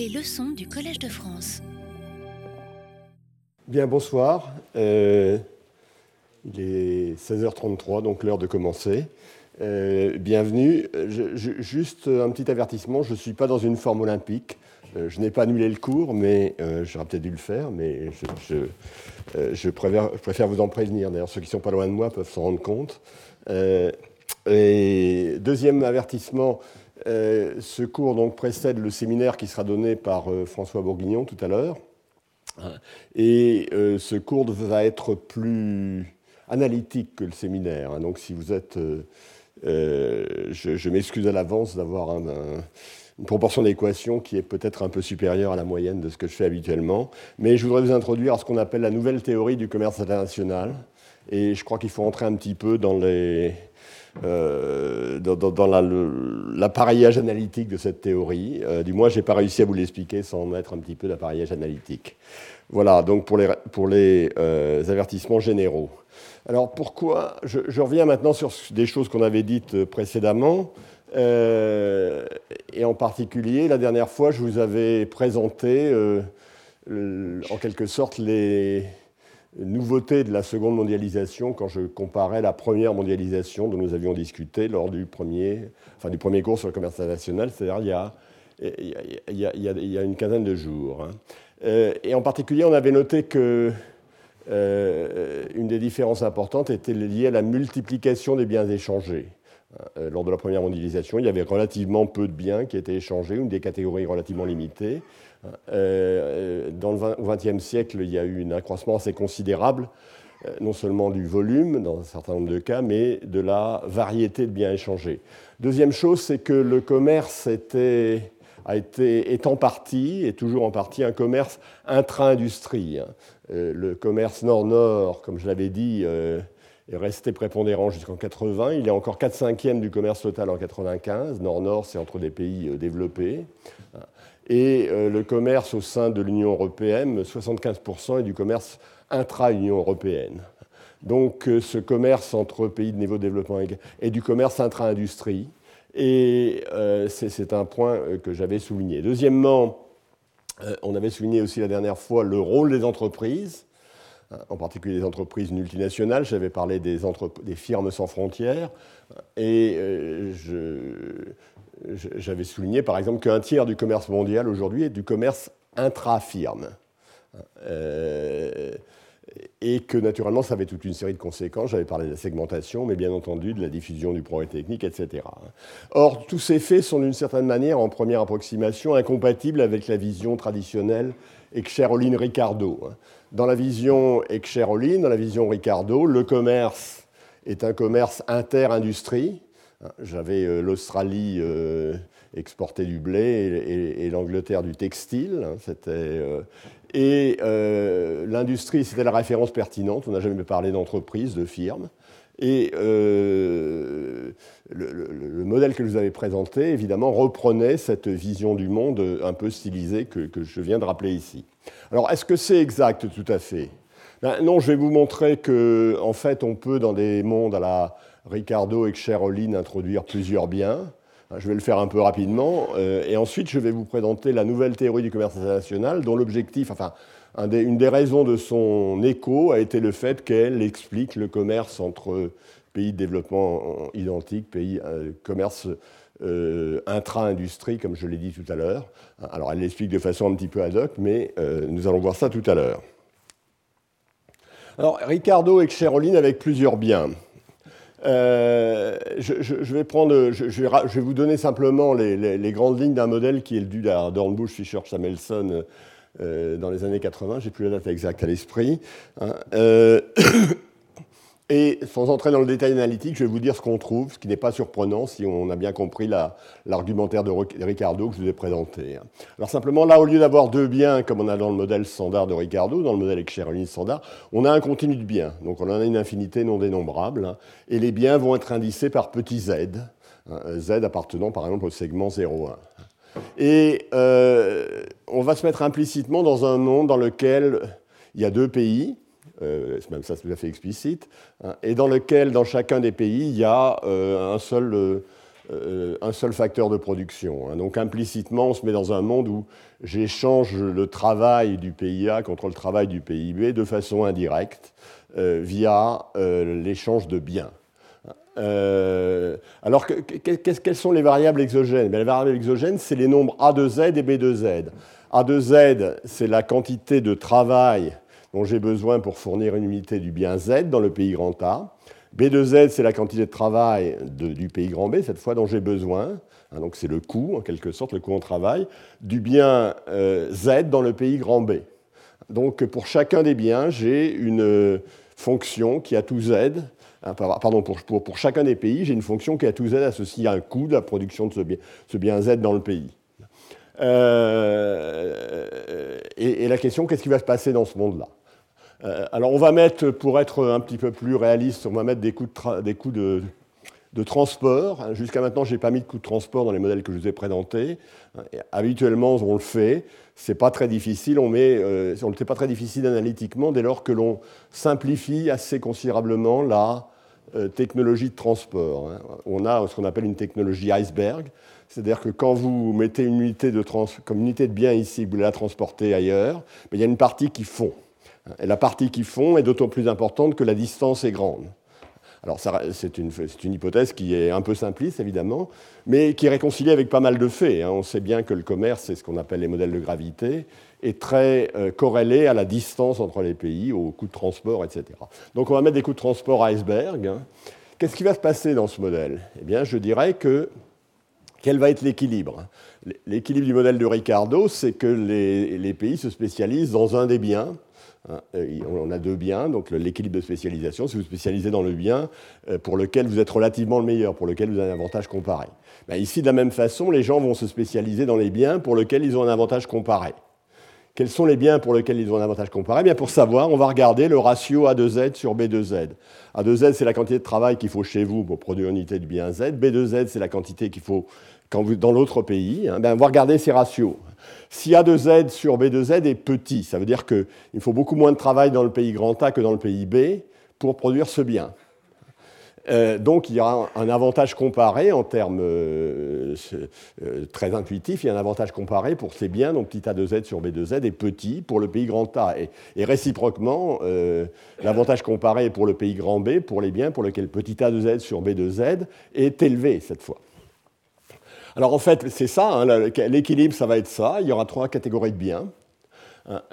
Les leçons du Collège de France. Bien, bonsoir. Euh, il est 16h33, donc l'heure de commencer. Euh, bienvenue. juste un petit avertissement, je ne suis pas dans une forme olympique. Euh, je n'ai pas annulé le cours, mais j'aurais peut-être dû le faire, mais je, préfère, vous en prévenir. D'ailleurs, ceux qui sont pas loin de moi peuvent s'en rendre compte. et deuxième avertissement, ce cours donc précède le séminaire qui sera donné par euh, François Bourguignon tout à l'heure. Et euh, ce cours va être plus analytique que le séminaire. Hein. Donc si vous êtes... je, m'excuse à l'avance d'avoir une proportion d'équations qui est peut-être un peu supérieure à la moyenne de ce que je fais habituellement. Mais je voudrais vous introduire à ce qu'on appelle la nouvelle théorie du commerce international. Et je crois qu'il faut entrer un petit peu dans les euh, dans, l'appareillage analytique de cette théorie. Euh, du moins, je n'ai pas réussi à vous l'expliquer sans mettre un petit peu d'appareillage analytique. Voilà, donc pour les, pour les euh, avertissements généraux. Alors pourquoi je, reviens maintenant sur des choses qu'on avait dites précédemment. et en particulier, la dernière fois, je vous avais présenté en quelque sorte les, nouveauté de la seconde mondialisation quand je comparais la première mondialisation dont nous avions discuté lors du premier, enfin, du premier cours sur le commerce international, c'est-à-dire il y a, une quinzaine de jours. Hein. Euh, et en particulier, on avait noté que euh, une des différences importantes était liée à la multiplication des biens échangés. Euh, lors de la première mondialisation, il y avait relativement peu de biens qui étaient échangés, une des catégories relativement limitées. Euh, dans le XXe siècle, il y a eu un accroissement assez considérable, euh, non seulement du volume dans un certain nombre de cas, mais de la variété de biens échangés. Deuxième chose, c'est que le commerce a été, est en partie, et toujours en partie, un commerce intra-industrie. Hein. Euh, le commerce nord-nord, comme je l'avais dit, est resté prépondérant jusqu'en 80. Il est encore 4 cinquièmes du commerce total en 95. Nord-nord, c'est entre des pays développés et euh, le commerce au sein de l'Union européenne, 75% est du commerce intra-Union européenne. Donc euh, ce commerce entre pays de niveau de développement est du commerce intra-industrie, et euh, c'est un point que j'avais souligné. Deuxièmement, on avait souligné aussi la dernière fois le rôle des entreprises, hein, en particulier des entreprises multinationales. J'avais parlé des, des, firmes sans frontières. Et je, j'avais souligné par exemple qu'un tiers du commerce mondial aujourd'hui est du commerce intra-firme. Euh, et que naturellement, ça avait toute une série de conséquences. J'avais parlé de la segmentation, mais bien entendu de la diffusion du progrès technique, etc. Or, tous ces faits sont d'une certaine manière, en première approximation, incompatibles avec la vision traditionnelle Excheroline Ricardo. Dans la vision Excheroline, dans la vision Ricardo, le commerce est un commerce inter-industrie, j'avais euh, l'Australie euh, du blé et, l'Angleterre du textile. Hein, euh, et l'industrie, c'était la référence pertinente. On n'a jamais parlé d'entreprise, de firme. Et le, modèle que je vous avais présenté, évidemment, reprenait cette vision du monde un peu stylisée que, je viens de rappeler ici. Alors, est-ce que c'est exact tout à fait? Ben, Non, je vais vous montrer que, en fait, on peut, dans des mondes à la Ricardo et Cheroline introduire plusieurs biens. Je vais le faire un peu rapidement. Euh, et ensuite, je vais vous présenter la nouvelle théorie du commerce international, dont l'objectif, enfin, une des raisons de son écho a été le fait qu'elle explique le commerce entre pays de développement identiques, pays euh, commerce euh, intra-industrie, comme je l'ai dit tout à l'heure. Alors, elle l'explique de façon un petit peu ad hoc, mais nous allons voir ça tout à l'heure. Alors, Ricardo et Cheroline avec plusieurs biens. Je, vais prendre, je, vais, vous donner simplement les, grandes lignes d'un modèle qui est le dû à Dornbusch, Fischer, Samuelson euh, dans les années 80. J'ai plus la date exacte à l'esprit. Hein. Euh, et sans entrer dans le détail analytique, je vais vous dire ce qu'on trouve, ce qui n'est pas surprenant si on a bien compris l'argumentaire de Ricardo que je vous ai présenté. Alors simplement, là, au lieu d'avoir deux biens, comme on a dans le modèle standard de Ricardo, dans le modèle Excheroline standard, on a un continu de biens. Donc on en a une infinité non dénombrable. Hein. et les biens vont être indicés par petits z, hein, z appartenant par exemple au segment 0,1. Et euh, on va se mettre implicitement dans un monde dans lequel il y a deux pays, même ça c'est tout à fait explicite, hein, et dans lequel, dans chacun des pays, il y a euh, un seul un seul facteur de production. Hein. Donc implicitement, on se met dans un monde où j'échange le travail du pays A contre le travail du pays B de façon indirecte via l'échange de biens. alors, quelles sont les variables exogènes? Les variables exogènes, c'est les nombres A de Z et B de Z. A de Z, c'est la quantité de travail dont j'ai besoin pour fournir une unité du bien Z dans le pays grand A. B de Z, c'est la quantité de travail du pays grand B, cette fois dont j'ai besoin. Hein, donc c'est le coût, en quelque sorte, le coût en travail, du bien euh, Z dans le pays grand B. Donc pour chacun des biens, j'ai une fonction qui a tout Z. Hein, pardon, pour, chacun des pays, j'ai une fonction qui a tout Z associée à un coût de la production de ce bien, Z dans le pays. Euh, et, la question, qu'est-ce qui va se passer dans ce monde-là? euh, Alors on va mettre, pour être un petit peu plus réaliste, on va mettre des coûts de, transport. Jusqu'à maintenant, je n'ai pas mis de coûts de transport dans les modèles que je vous ai présentés. Habituellement, on le fait. Ce n'est pas très difficile. On met, euh, pas très difficile analytiquement dès lors que l'on simplifie assez considérablement la technologie de transport. Hein. On a ce qu'on appelle une technologie iceberg. C'est-à-dire que quand vous mettez une unité de comme unité de bien ici, vous la transportez ailleurs, mais il y a une partie qui fond. Et la partie qui fond est d'autant plus importante que la distance est grande. Alors c'est une, une, hypothèse qui est un peu simpliste, évidemment, mais qui est réconciliée avec pas mal de faits. Hein. On sait bien que le commerce, c'est ce qu'on appelle les modèles de gravité, est très euh, corrélé à la distance entre les pays, au coût de transport, etc. Donc on va mettre des coûts de transport à iceberg. Hein. Qu'est-ce qui va se passer dans ce modèle? Eh bien, je dirais que quel va être l'équilibre? L'équilibre du modèle de Ricardo, c'est que les, pays se spécialisent dans un des biens. Hein, on a deux biens, donc l'équilibre de spécialisation, si vous spécialisez dans le bien euh, pour lequel vous êtes relativement le meilleur, pour lequel vous avez un avantage comparé. Ben, ici, de la même façon, les gens vont se spécialiser dans les biens pour lesquels ils ont un avantage comparé. Quels sont les biens pour lesquels ils ont un avantage comparé? Bien Pour savoir, on va regarder le ratio A2Z sur B2Z. A2Z, c'est la quantité de travail qu'il faut chez vous pour produire une unité de bien Z. B2Z, c'est la quantité qu'il faut quand vous, dans l'autre pays. Hein, ben, ces ratios. Si A2Z sur B2Z est petit, ça veut dire qu'il faut beaucoup moins de travail dans le pays grand A que dans le pays B pour produire ce bien. Euh, donc il y a un, avantage comparé en termes euh, euh, très intuitifs, il y a un avantage comparé pour ces biens, donc petit a2z sur b2z est petit pour le pays grand A. Et, réciproquement, l'avantage comparé pour le pays grand B pour les biens pour lesquels petit a2z sur b2z est élevé cette fois. Alors en fait, c'est ça, hein, l'équilibre, ça va être ça. Il y aura trois catégories de biens.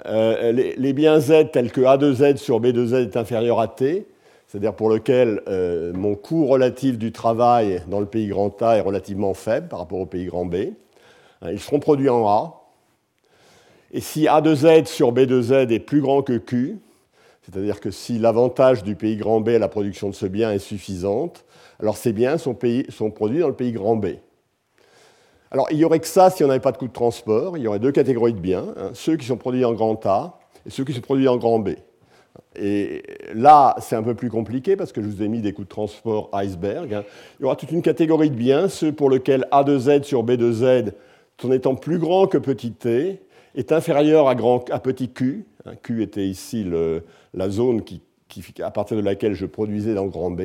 les, les, biens Z tels que A2Z sur B2Z est inférieur à T, c'est-à-dire pour lequel euh, mon coût relatif du travail dans le pays grand A est relativement faible par rapport au pays grand B. Hein, ils seront produits en A. Et si A de Z sur B de Z est plus grand que Q, c'est-à-dire que si l'avantage du pays grand B à la production de ce bien est suffisante, alors ces biens sont, produits dans le pays grand B. Alors il n'y aurait que ça si on n'avait pas de coût de transport. Il y aurait deux catégories de biens, hein, ceux qui sont produits en grand A et ceux qui sont produits en grand B. Et là, c'est un peu plus compliqué parce que je vous ai mis des coûts de transport iceberg. Hein. Il y aura toute une catégorie de biens, ceux pour lesquels A de Z sur B de Z, en étant plus grand que petit t, est inférieur à, grand, à petit q. Hein. Q était ici la zone à partir de laquelle je produisais dans grand B,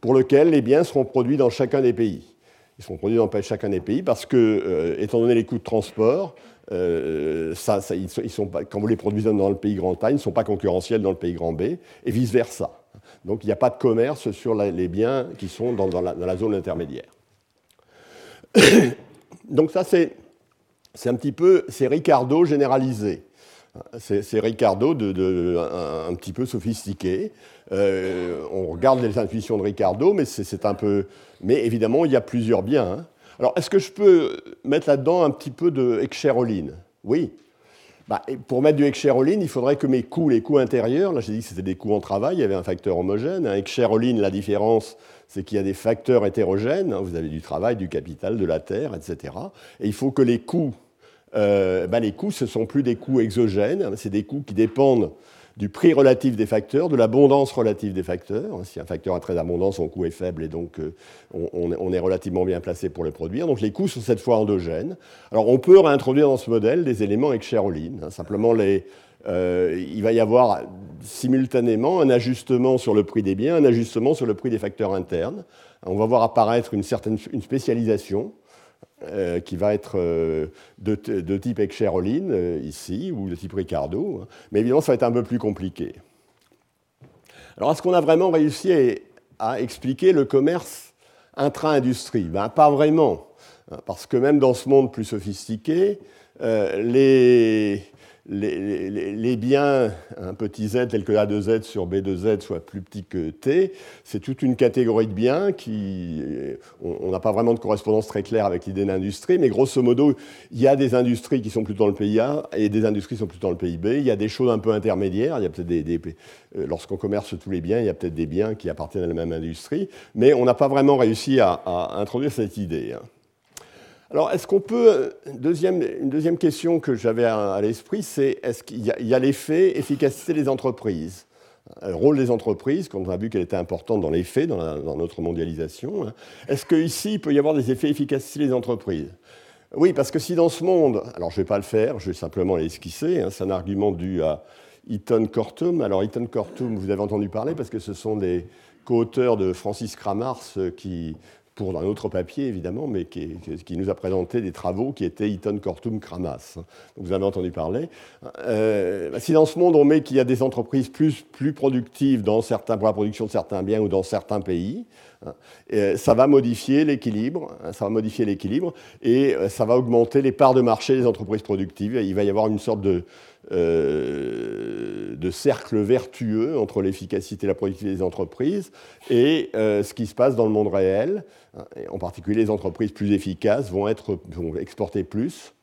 pour lequel les biens seront produits dans chacun des pays. Ils seront produits dans chacun des pays parce que, euh, étant donné les coûts de transport, euh, ça, ils sont, quand vous les produisez dans le pays grand A, ils ne sont pas concurrentiels dans le pays grand B, et vice-versa. Donc il n'y a pas de commerce sur les biens qui sont dans, la, zone intermédiaire. Donc ça, c'est un petit peu, c'est Ricardo généralisé. C'est Ricardo de, un, petit peu sophistiqué. Euh, on regarde les intuitions de Ricardo, mais c'est un peu. Mais évidemment, il y a plusieurs biens. Hein. Alors, est-ce que je peux mettre là-dedans un petit peu de Excheroline Oui. Bah, pour mettre du Excheroline, il faudrait que mes coûts, les coûts intérieurs, là j'ai dit que c'était des coûts en travail, il y avait un facteur homogène. Un Excheroline, la différence, c'est qu'il y a des facteurs hétérogènes. Hein. vous avez du travail, du capital, de la terre, etc. Et il faut que les coûts, euh, bah, les coûts, ce ne sont plus des coûts exogènes, c'est des coûts qui dépendent du prix relatif des facteurs, de l'abondance relative des facteurs. Si un facteur a très abondant, son coût est faible et donc euh, on, est relativement bien placé pour le produire. Donc les coûts sont cette fois endogènes. Alors on peut réintroduire dans ce modèle des éléments avec hein. simplement euh, il va y avoir simultanément un ajustement sur le prix des biens, un ajustement sur le prix des facteurs internes. On va voir apparaître une certaine une spécialisation euh, qui va être euh, de, type Excheroline ici, ou de type Ricardo. Hein. Mais évidemment, ça va être un peu plus compliqué. Alors, est-ce qu'on a vraiment réussi à, expliquer le commerce intra-industrie? Ben, Pas vraiment, hein, parce que même dans ce monde plus sophistiqué, les, les, biens, un petit z tel que A2z sur B2z soit plus petit que T, c'est toute une catégorie de biens qui. On n'a pas vraiment de correspondance très claire avec l'idée d'industrie, mais grosso modo, il y a des industries qui sont plutôt dans le A et des industries qui sont plutôt dans le pays B. Il y a des choses un peu intermédiaires. Il y a peut-être des, euh, lorsqu'on commerce tous les biens, il y a peut-être des biens qui appartiennent à la même industrie, mais on n'a pas vraiment réussi à, à introduire cette idée. Hein. Alors, est-ce qu'on peut. Une deuxième, question que j'avais à, l'esprit, c'est est-ce qu'il y a, l'effet efficacité des entreprises? Le rôle des entreprises, quand on a vu qu'elle était importante dans les faits, dans, notre mondialisation. Hein. Est-ce qu'ici, il peut y avoir des effets efficacité des entreprises? Oui, parce que si dans ce monde, alors je ne vais pas le faire, je vais simplement l'esquisser, hein, c'est un argument dû à Eaton Cortum. Alors Eaton Cortum, vous avez entendu parler parce que ce sont des co-auteurs de Francis Kramars qui pour un autre papier évidemment, mais qui, nous a présenté des travaux qui étaient Eaton, Cortum, Cramas. vous avez entendu parler. Euh, si dans ce monde on met qu'il y a des entreprises plus, plus productives dans certains, pour la production de certains biens ou dans certains pays, euh, ça va modifier l'équilibre, hein, ça va modifier l'équilibre et euh, ça va augmenter les parts de marché des entreprises productives. Il va y avoir une sorte de, euh, de cercle vertueux entre l'efficacité et la productivité des entreprises et euh, ce qui se passe dans le monde réel. En particulier, les entreprises plus efficaces vont, être, vont exporter plus,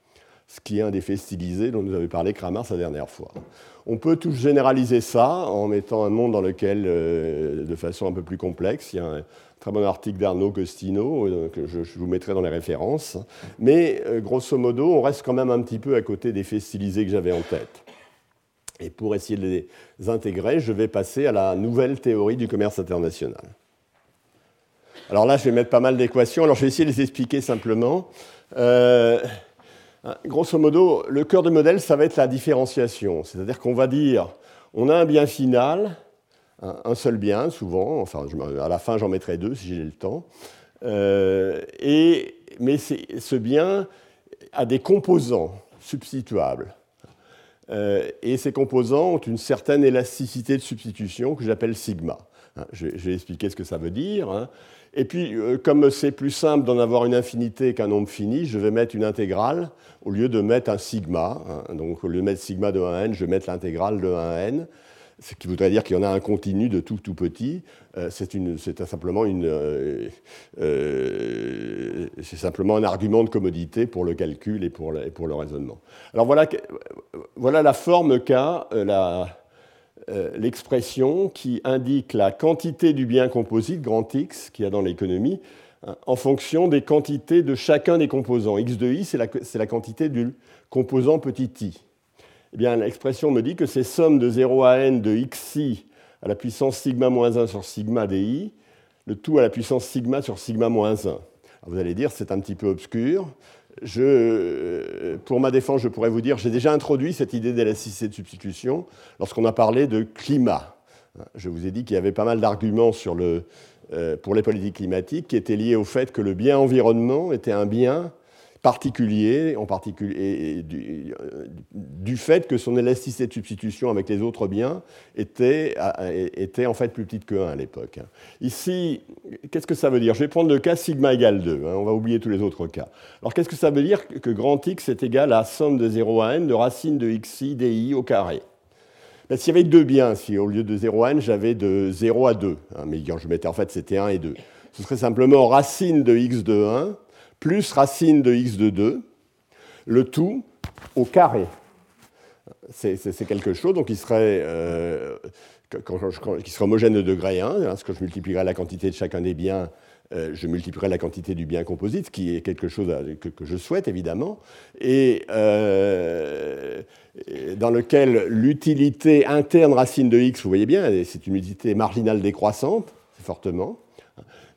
ce qui est un effet stylisé dont nous avait parlé Kramar sa dernière fois. On peut tout généraliser ça en mettant un monde dans lequel, euh, de façon un peu plus complexe, il y a un très bon article d'Arnaud Costino que je, vous mettrai dans les références. Mais grosso modo, on reste quand même un petit peu à côté des faits stylisés que j'avais en tête. Et pour essayer de les intégrer, je vais passer à la nouvelle théorie du commerce international. Alors là, je vais mettre pas mal d'équations. Alors je vais essayer de les expliquer simplement. Euh, grosso modo, le cœur du modèle, ça va être la différenciation. C'est-à-dire qu'on va dire, on a un bien final, un seul bien souvent, enfin à la fin j'en mettrai deux si j'ai le temps, euh, et, mais ce bien a des composants substituables. Euh, et ces composants ont une certaine élasticité de substitution que j'appelle sigma. Hein, je, vais expliquer ce que ça veut dire. Hein. Et puis, euh, comme c'est plus simple d'en avoir une infinité qu'un nombre fini, je vais mettre une intégrale au lieu de mettre un sigma. Hein. Donc, au lieu de mettre sigma de 1 à n, je vais mettre l'intégrale de 1 à n ce qui voudrait dire qu'il y en a un continu de tout tout petit. Euh, c'est simplement, euh, euh, simplement un argument de commodité pour le calcul et pour le, raisonnement. Alors voilà, voilà la forme qu'a l'expression qui indique la quantité du bien composite, grand X, qu'il y a dans l'économie, hein, en fonction des quantités de chacun des composants. X de i, c'est la quantité du composant petit i eh l'expression me dit que ces sommes de 0 à n de xi à la puissance sigma moins 1 sur sigma di, le tout à la puissance sigma sur sigma moins 1. vous allez dire, c'est un petit peu obscur. Je, pour ma défense, je pourrais vous dire, j'ai déjà introduit cette idée d'élasticité de substitution lorsqu'on a parlé de climat. Je vous ai dit qu'il y avait pas mal d'arguments euh, pour les politiques climatiques qui étaient liés au fait que le bien environnement était un bien particulier, en particulier du, fait que son élasticité de substitution avec les autres biens était, était en fait plus petite que 1 à l'époque. Ici, qu'est-ce que ça veut dire? Je vais prendre le cas sigma égale 2, hein, on va oublier tous les autres cas. Alors qu'est-ce que ça veut dire que grand X est égal à somme de 0 à n de racine de xi di au carré? Ben, S'il y avait deux biens, si au lieu de 0 à n, j'avais de 0 à 2, hein, mais je mettais en fait c'était 1 et 2, ce serait simplement racine de x de 1 plus racine de x de 2, le tout au carré. C'est quelque chose donc, qui, serait, euh, qui serait homogène de degré 1. Hein, que je multiplierais la quantité de chacun des biens, euh, je multiplierais la quantité du bien composite, qui est quelque chose que, je souhaite évidemment. Et, euh, dans lequel l'utilité interne racine de x, vous voyez bien, c'est une utilité marginale décroissante, fortement,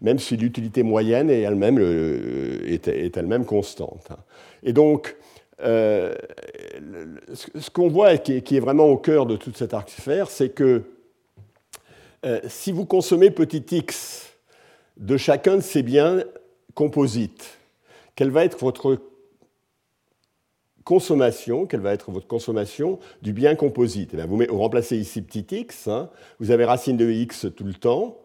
même si l'utilité moyenne est elle-même, est, constante. Et donc, euh, ce qu'on voit et qui est, vraiment au cœur de toute cette arc-sphère, c'est que euh, si vous consommez petit x de chacun de ces biens composites, quelle va être votre consommation, quelle va être votre consommation du bien composite? Eh vous, remplacez ici petit x, hein, vous avez racine de x tout le temps,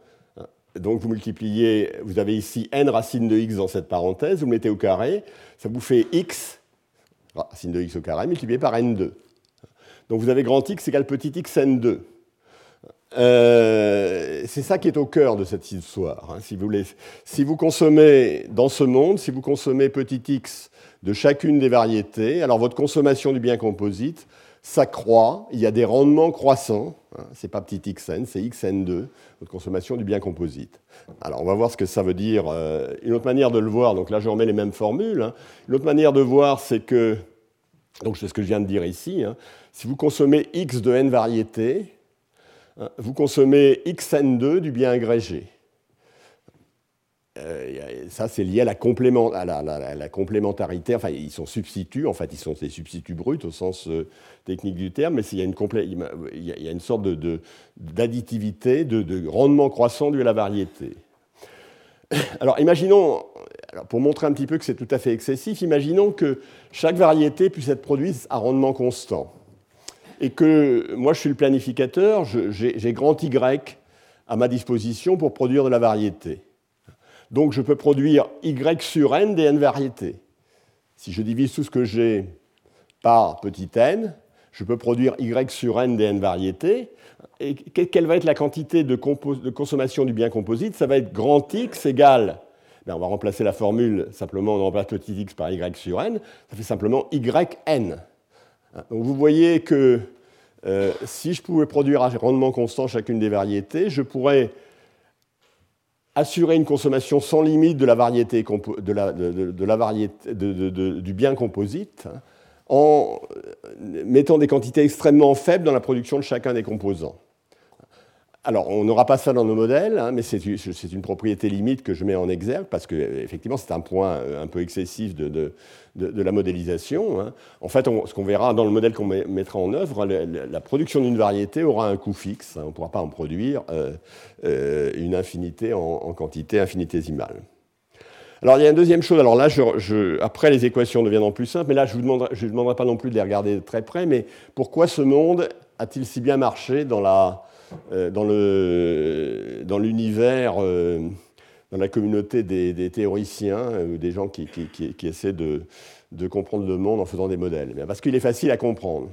donc vous multipliez, vous avez ici n racine de x dans cette parenthèse, vous mettez au carré, ça vous fait x, racine de x au carré, multiplié par n2. Donc vous avez grand x égale petit x n2. Euh, c'est ça qui est au cœur de cette histoire. Hein. Si vous consommez dans ce monde, si vous consommez petit x de chacune des variétés, alors votre consommation du bien composite s'accroît, il y a des rendements croissants, hein, c'est pas petit xn, c'est xn2, votre consommation du bien composite. Alors on va voir ce que ça veut dire. Euh, une autre manière de le voir, donc là je remets les mêmes formules, hein. une autre manière de voir c'est que, donc c'est ce que je viens de dire ici, si vous consommez x de n variétés, Hein, vous consommez xn2 du bien agrégé. Euh, ça, c'est lié à la, complémentarité. Enfin, ils sont substituts, en fait, ils sont des substituts bruts au sens euh, technique du terme, mais il y a une, sorte d'additivité, de, de, rendement croissant dû à la variété. Alors, imaginons, pour montrer un petit peu que c'est tout à fait excessif, imaginons que chaque variété puisse être produite à rendement constant et que moi je suis le planificateur, j'ai grand Y à ma disposition pour produire de la variété. Donc je peux produire Y sur n des n variétés. Si je divise tout ce que j'ai par petit n, je peux produire Y sur n des n variétés. Et quelle va être la quantité de, consommation du bien composite? Ça va être grand X égale, ben, on va remplacer la formule, simplement on remplace petit x par Y sur n, ça fait simplement YN. Donc vous voyez que euh, si je pouvais produire à rendement constant chacune des variétés, je pourrais assurer une consommation sans limite de la variété, de variété du bien composite hein, en mettant des quantités extrêmement faibles dans la production de chacun des composants. Alors, on n'aura pas ça dans nos modèles, hein, mais c'est une propriété limite que je mets en exergue, parce que effectivement, c'est un point euh, un peu excessif de, la modélisation. Hein. En fait, ce qu'on verra dans le modèle qu'on mettra en œuvre, la, production d'une variété aura un coût fixe. Hein. on ne pourra pas en produire euh, euh, une infinité en, quantité infinitésimale. Alors, il y a une deuxième chose. Alors là, après, les équations deviendront plus simples, mais là, je ne vous demanderai pas non plus de les regarder de très près, mais pourquoi ce monde a-t-il si bien marché dans la euh, dans l'univers, euh, dans, la communauté des, théoriciens euh, ou des gens qui, essaient de, comprendre le monde en faisant des modèles. Parce qu'il est facile à comprendre.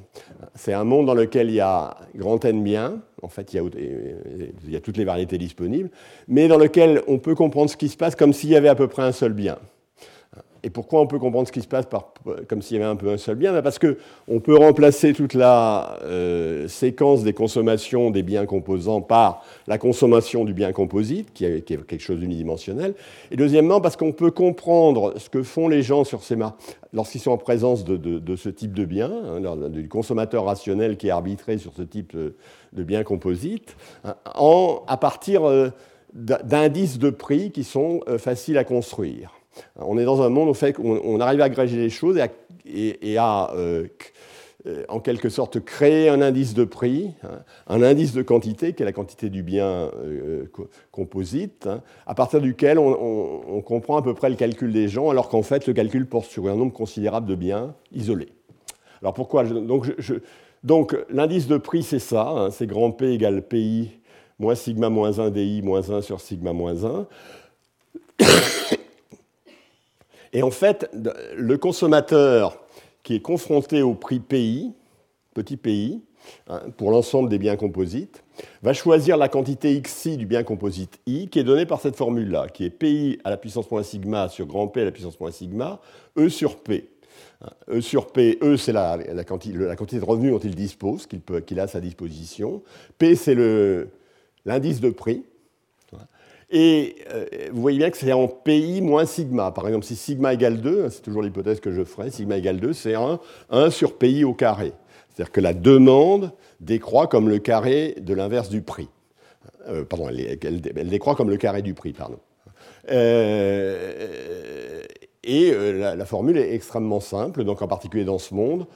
C'est un monde dans lequel il y a grand N bien, en fait il y, a, toutes les variétés disponibles, mais dans lequel on peut comprendre ce qui se passe comme s'il y avait à peu près un seul bien. Et pourquoi on peut comprendre ce qui se passe comme s'il y avait un peu un seul bien? Ben Parce qu'on peut remplacer toute la euh, séquence des consommations des biens composants par la consommation du bien composite, qui est, quelque chose d'unidimensionnel. Et deuxièmement, parce qu'on peut comprendre ce que font les gens sur ces lorsqu'ils sont en présence de, ce type de bien, hein, du consommateur rationnel qui est arbitré sur ce type de, bien composite, hein, à partir euh, d'indices de prix qui sont euh, faciles à construire. On est dans un monde où on arrive à agréger les choses et à, euh, euh, en quelque sorte créer un indice de prix, hein, un indice de quantité, qui est la quantité du bien euh, composite, hein, à partir duquel on, comprend à peu près le calcul des gens, alors qu'en fait le calcul porte sur un nombre considérable de biens isolés. Alors pourquoi Donc, l'indice de prix c'est ça, hein, c'est grand P égale PI moins sigma moins 1 DI moins 1 sur sigma moins 1. Et en fait, le consommateur qui est confronté au prix PI, petit PI, hein, pour l'ensemble des biens composites, va choisir la quantité xi du bien composite i, qui est donnée par cette formule-là, qui est pi à la puissance moins sigma sur grand P à la puissance moins sigma, e sur p. Hein, e sur P, E c'est la, quantité, de revenus dont il dispose, qu'il a à sa disposition. P c'est l'indice de prix. Et euh, vous voyez bien que c'est en PI moins sigma. Par exemple, si sigma égale 2, c'est toujours l'hypothèse que je ferai, sigma égale 2, c'est 1, 1 sur PI au carré. C'est-à-dire que la demande décroît comme le carré de l'inverse du prix. Euh, pardon, elle, décroît comme le carré du prix, pardon. Euh, et euh, la, formule est extrêmement simple, donc en particulier dans ce monde,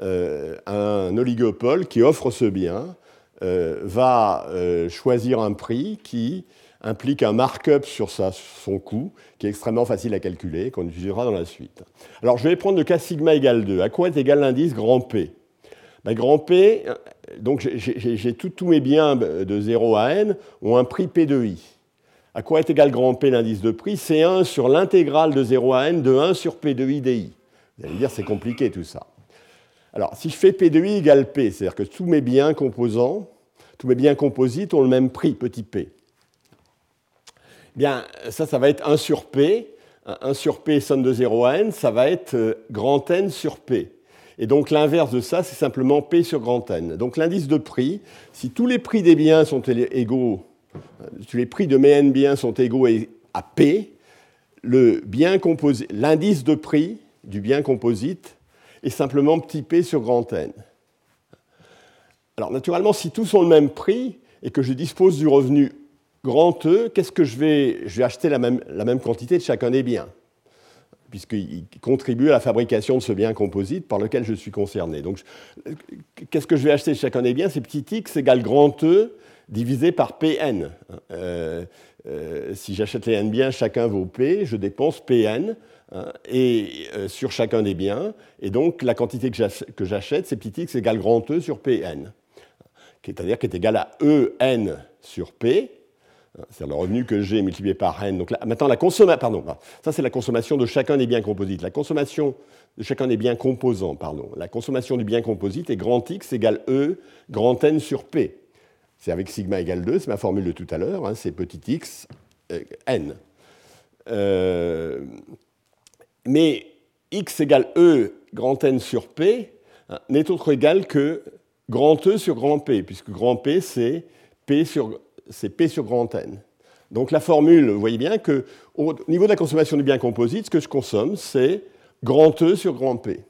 un oligopole qui offre ce bien va choisir un prix qui implique un markup sur son coût, qui est extrêmement facile à calculer, qu'on utilisera dans la suite. Alors je vais prendre le cas sigma égale 2. À quoi est égal l'indice grand P? Ben, Grand P, donc j'ai tous mes biens de 0 à n ont un prix P de i. À quoi est égal grand P l'indice de prix? C'est 1 sur l'intégrale de 0 à n de 1 sur P de i di. Vous allez me dire, c'est compliqué tout ça. Alors, si je fais P de i égale P, c'est-à-dire que tous mes biens composants, tous mes biens composites ont le même prix, petit p. Bien, ça, ça va être 1 sur P. 1 sur P, somme de 0 à n, ça va être euh, grand N sur P. Et donc l'inverse de ça, c'est simplement P sur grand N. Donc l'indice de prix, si tous les prix des biens sont égaux, si les prix de mes n biens sont égaux à P, l'indice de prix du bien composite est simplement petit p sur grand N. Alors naturellement, si tous ont le même prix et que je dispose du revenu grand E, qu'est-ce que je vais Je vais acheter la même, quantité de chacun des biens? Puisqu'il contribue à la fabrication de ce bien composite par lequel je suis concerné. Donc, qu'est-ce que je vais acheter de chacun des biens? C'est petit x égale grand E divisé par Pn. Euh, euh, si j'achète les n biens, chacun vaut P, je dépense Pn hein, et, euh, sur chacun des biens. Et donc, la quantité que j'achète, c'est petit x égale grand E sur Pn, c'est-à-dire qui est égal à En sur P, c'est le revenu que j'ai multiplié par n. Donc maintenant, la consommation, pardon, ça c'est la consommation de chacun des biens composites. La consommation de chacun des biens composants, pardon. La consommation du bien composite est grand X égale E grand N sur P. C'est avec sigma égale 2, c'est ma formule de tout à l'heure, hein, c'est petit x euh, n. Euh, mais x égale E grand N sur P hein, n'est autre égal que grand E sur grand P, puisque grand P c'est P sur c'est P sur grand N. Donc la formule, vous voyez bien que au niveau de la consommation du bien composite, ce que je consomme, c'est grand E sur grand P,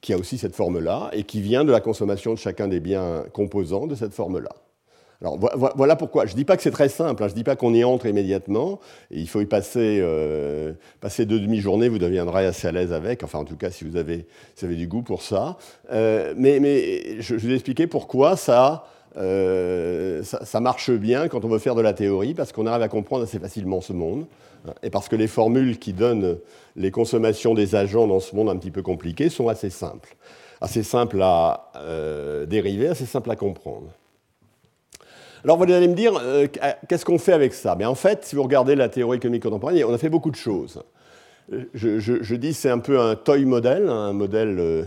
qui a aussi cette forme-là, et qui vient de la consommation de chacun des biens composants de cette forme-là. Alors voilà pourquoi. Je ne dis pas que c'est très simple, hein. je ne dis pas qu'on y entre immédiatement. Il faut y passer, euh, passer deux demi-journées, vous deviendrez assez à l'aise avec, enfin en tout cas si vous avez, du goût pour ça. Euh, mais, je, je, vais expliquer pourquoi ça euh, ça, marche bien quand on veut faire de la théorie parce qu'on arrive à comprendre assez facilement ce monde hein, et parce que les formules qui donnent les consommations des agents dans ce monde un petit peu compliqué sont assez simples. Assez simples à euh, dériver, assez simples à comprendre. Alors vous allez me dire, euh, qu'est-ce qu'on fait avec ça? Mais En fait, si vous regardez la théorie économique contemporaine, on a fait beaucoup de choses. Je, je dis c'est un peu un toy modèle, un modèle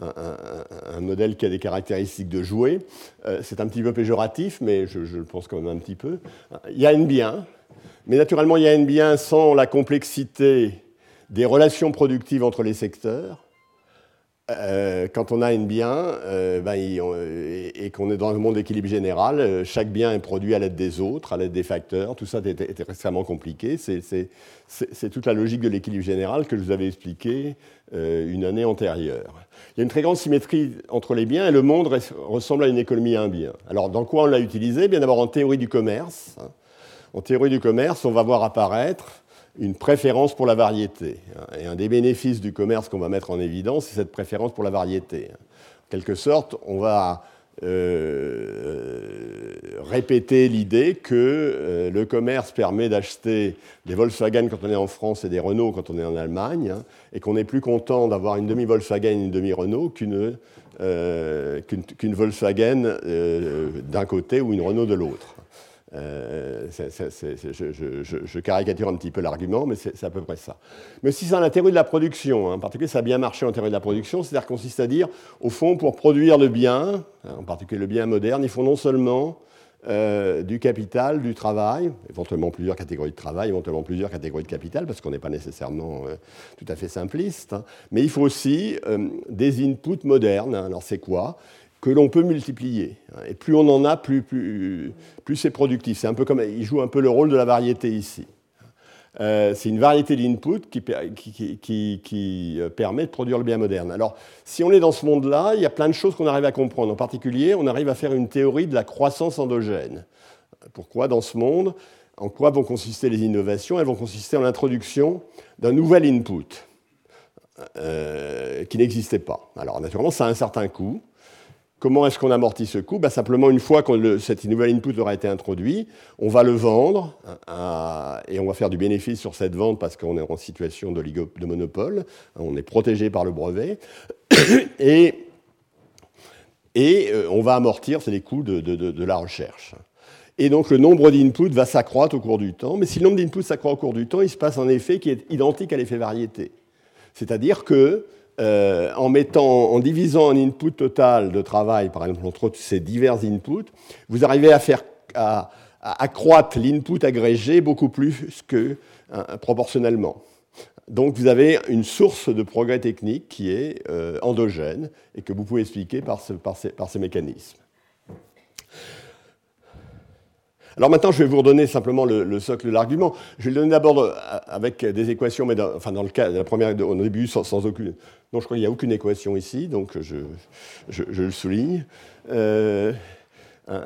un, modèle qui a des caractéristiques de jouet. Euh, c'est un petit peu péjoratif, mais je, le pense quand même un petit peu. Il y a un bien, mais naturellement, il y a un bien sans la complexité des relations productives entre les secteurs. Euh, quand on a un bien euh, ben, et, qu'on est dans un monde d'équilibre général, chaque bien est produit à l'aide des autres, à l'aide des facteurs. Tout ça est, extrêmement compliqué. C'est toute la logique de l'équilibre général que je vous avais expliqué une année antérieure. Il y a une très grande symétrie entre les biens et le monde ressemble à une économie à un bien. Alors, dans quoi on l'a utilisé? Bien d'abord en théorie du commerce. Hein. En théorie du commerce, on va voir apparaître une préférence pour la variété. Hein. Et un des bénéfices du commerce qu'on va mettre en évidence, c'est cette préférence pour la variété. En quelque sorte, on va euh, répéter l'idée que euh, le commerce permet d'acheter des Volkswagen quand on est en France et des Renault quand on est en Allemagne, hein, et qu'on est plus content d'avoir une demi-Volkswagen et une demi-Renault qu'une euh, Volkswagen d'un côté ou une Renault de l'autre. Euh, je, caricature un petit peu l'argument, mais c'est à peu près ça. Mais si c'est la théorie de la production, hein, en particulier ça a bien marché en théorie de la production, c'est-à-dire consiste à dire, au fond, pour produire le bien, hein, en particulier le bien moderne, il faut non seulement euh, du capital, du travail, éventuellement plusieurs catégories de travail, éventuellement plusieurs catégories de capital, parce qu'on n'est pas nécessairement euh, tout à fait simpliste, hein, mais il faut aussi des inputs modernes. Alors c'est quoi? Que l'on peut multiplier. Et plus on en a, plus, plus, plus c'est productif. C'est un peu comme, il joue un peu le rôle de la variété ici. Euh, c'est une variété d'input qui, qui, euh, permet de produire le bien moderne. Alors, si on est dans ce monde-là, il y a plein de choses qu'on arrive à comprendre. En particulier, on arrive à faire une théorie de la croissance endogène. Pourquoi dans ce monde En quoi vont consister les innovations? Elles vont consister en l'introduction d'un nouvel input euh, qui n'existait pas. Alors, naturellement, ça a un certain coût. Comment est-ce qu'on amortit ce coût? Ben, Simplement, une fois que cette nouvelle input aura été introduit, on va le vendre euh, et on va faire du bénéfice sur cette vente parce qu'on est en situation de, de, monopole, on est protégé par le brevet, et, et euh, on va amortir les coûts de, de, la recherche. Et donc le nombre d'inputs va s'accroître au cours du temps, mais si le nombre d'inputs s'accroît au cours du temps, il se passe un effet qui est identique à l'effet variété. C'est-à-dire que euh, en, mettant, en divisant un input total de travail, par exemple, entre ces divers inputs, vous arrivez à faire à, accroître l'input agrégé beaucoup plus que euh, proportionnellement. Donc vous avez une source de progrès technique qui est euh, endogène et que vous pouvez expliquer par, ces, par ces mécanismes. Alors maintenant, je vais vous redonner simplement le, socle de l'argument. Je vais le donner d'abord euh, avec des équations, mais dans, enfin dans le cas de la première, au début, sans, aucune. Non, je crois qu'il n'y a aucune équation ici, donc je, le souligne. Euh, euh,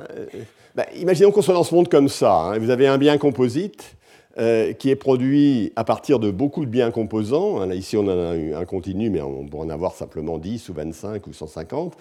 bah, imaginons qu'on soit dans ce monde comme ça. Hein. vous avez un bien composite qui est produit à partir de beaucoup de biens composants. Hein. ici, on en a un continu, mais on pourrait en avoir simplement 10 ou 25 ou 150.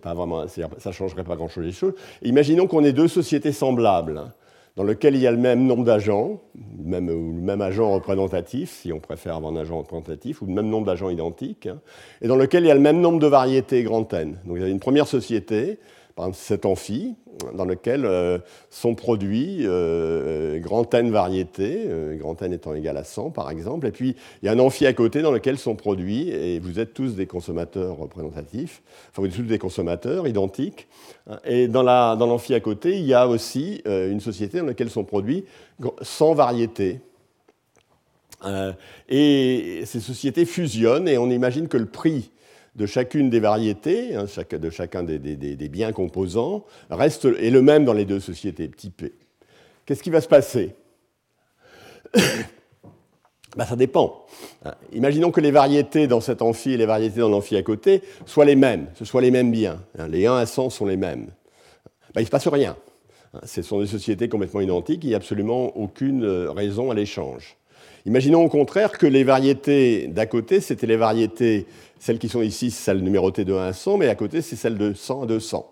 Pas vraiment, ça ne changerait pas grand-chose les choses. Imaginons qu'on ait deux sociétés semblables. Hein dans lequel il y a le même nombre d'agents, même, ou le même agent représentatif, si on préfère avoir un agent représentatif, ou le même nombre d'agents identiques, hein, et dans lequel il y a le même nombre de variétés grand N. Donc il y a une première société exemple cet amphi, dans lequel euh, sont produits euh, grand N variétés, euh, grand N étant égal à 100 par exemple, et puis il y a un amphi à côté dans lequel sont produits, et vous êtes tous des consommateurs représentatifs, enfin vous êtes tous des consommateurs identiques, et dans l'amphi à côté, il y a aussi une société dans laquelle sont produits 100 variétés. et ces sociétés fusionnent, et on imagine que le prix de chacune des variétés, hein, de chacun des, biens composants, reste, est le même dans les deux sociétés typées. Qu'est-ce qui va se passer ben, Ça dépend. Hein, imaginons que les variétés dans cet amphi et les variétés dans l'amphi à côté soient les mêmes, ce soient les mêmes biens. Hein, les 1 à 100 sont les mêmes. Ben, il ne se passe rien. Ce sont des sociétés complètement identiques, il n'y a absolument aucune euh, raison à l'échange. Imaginons au contraire que les variétés d'à côté, c'était les variétés, celles qui sont ici, c'est celles numérotées de 1 à 100, mais à côté, c'est celles de 100 à 200.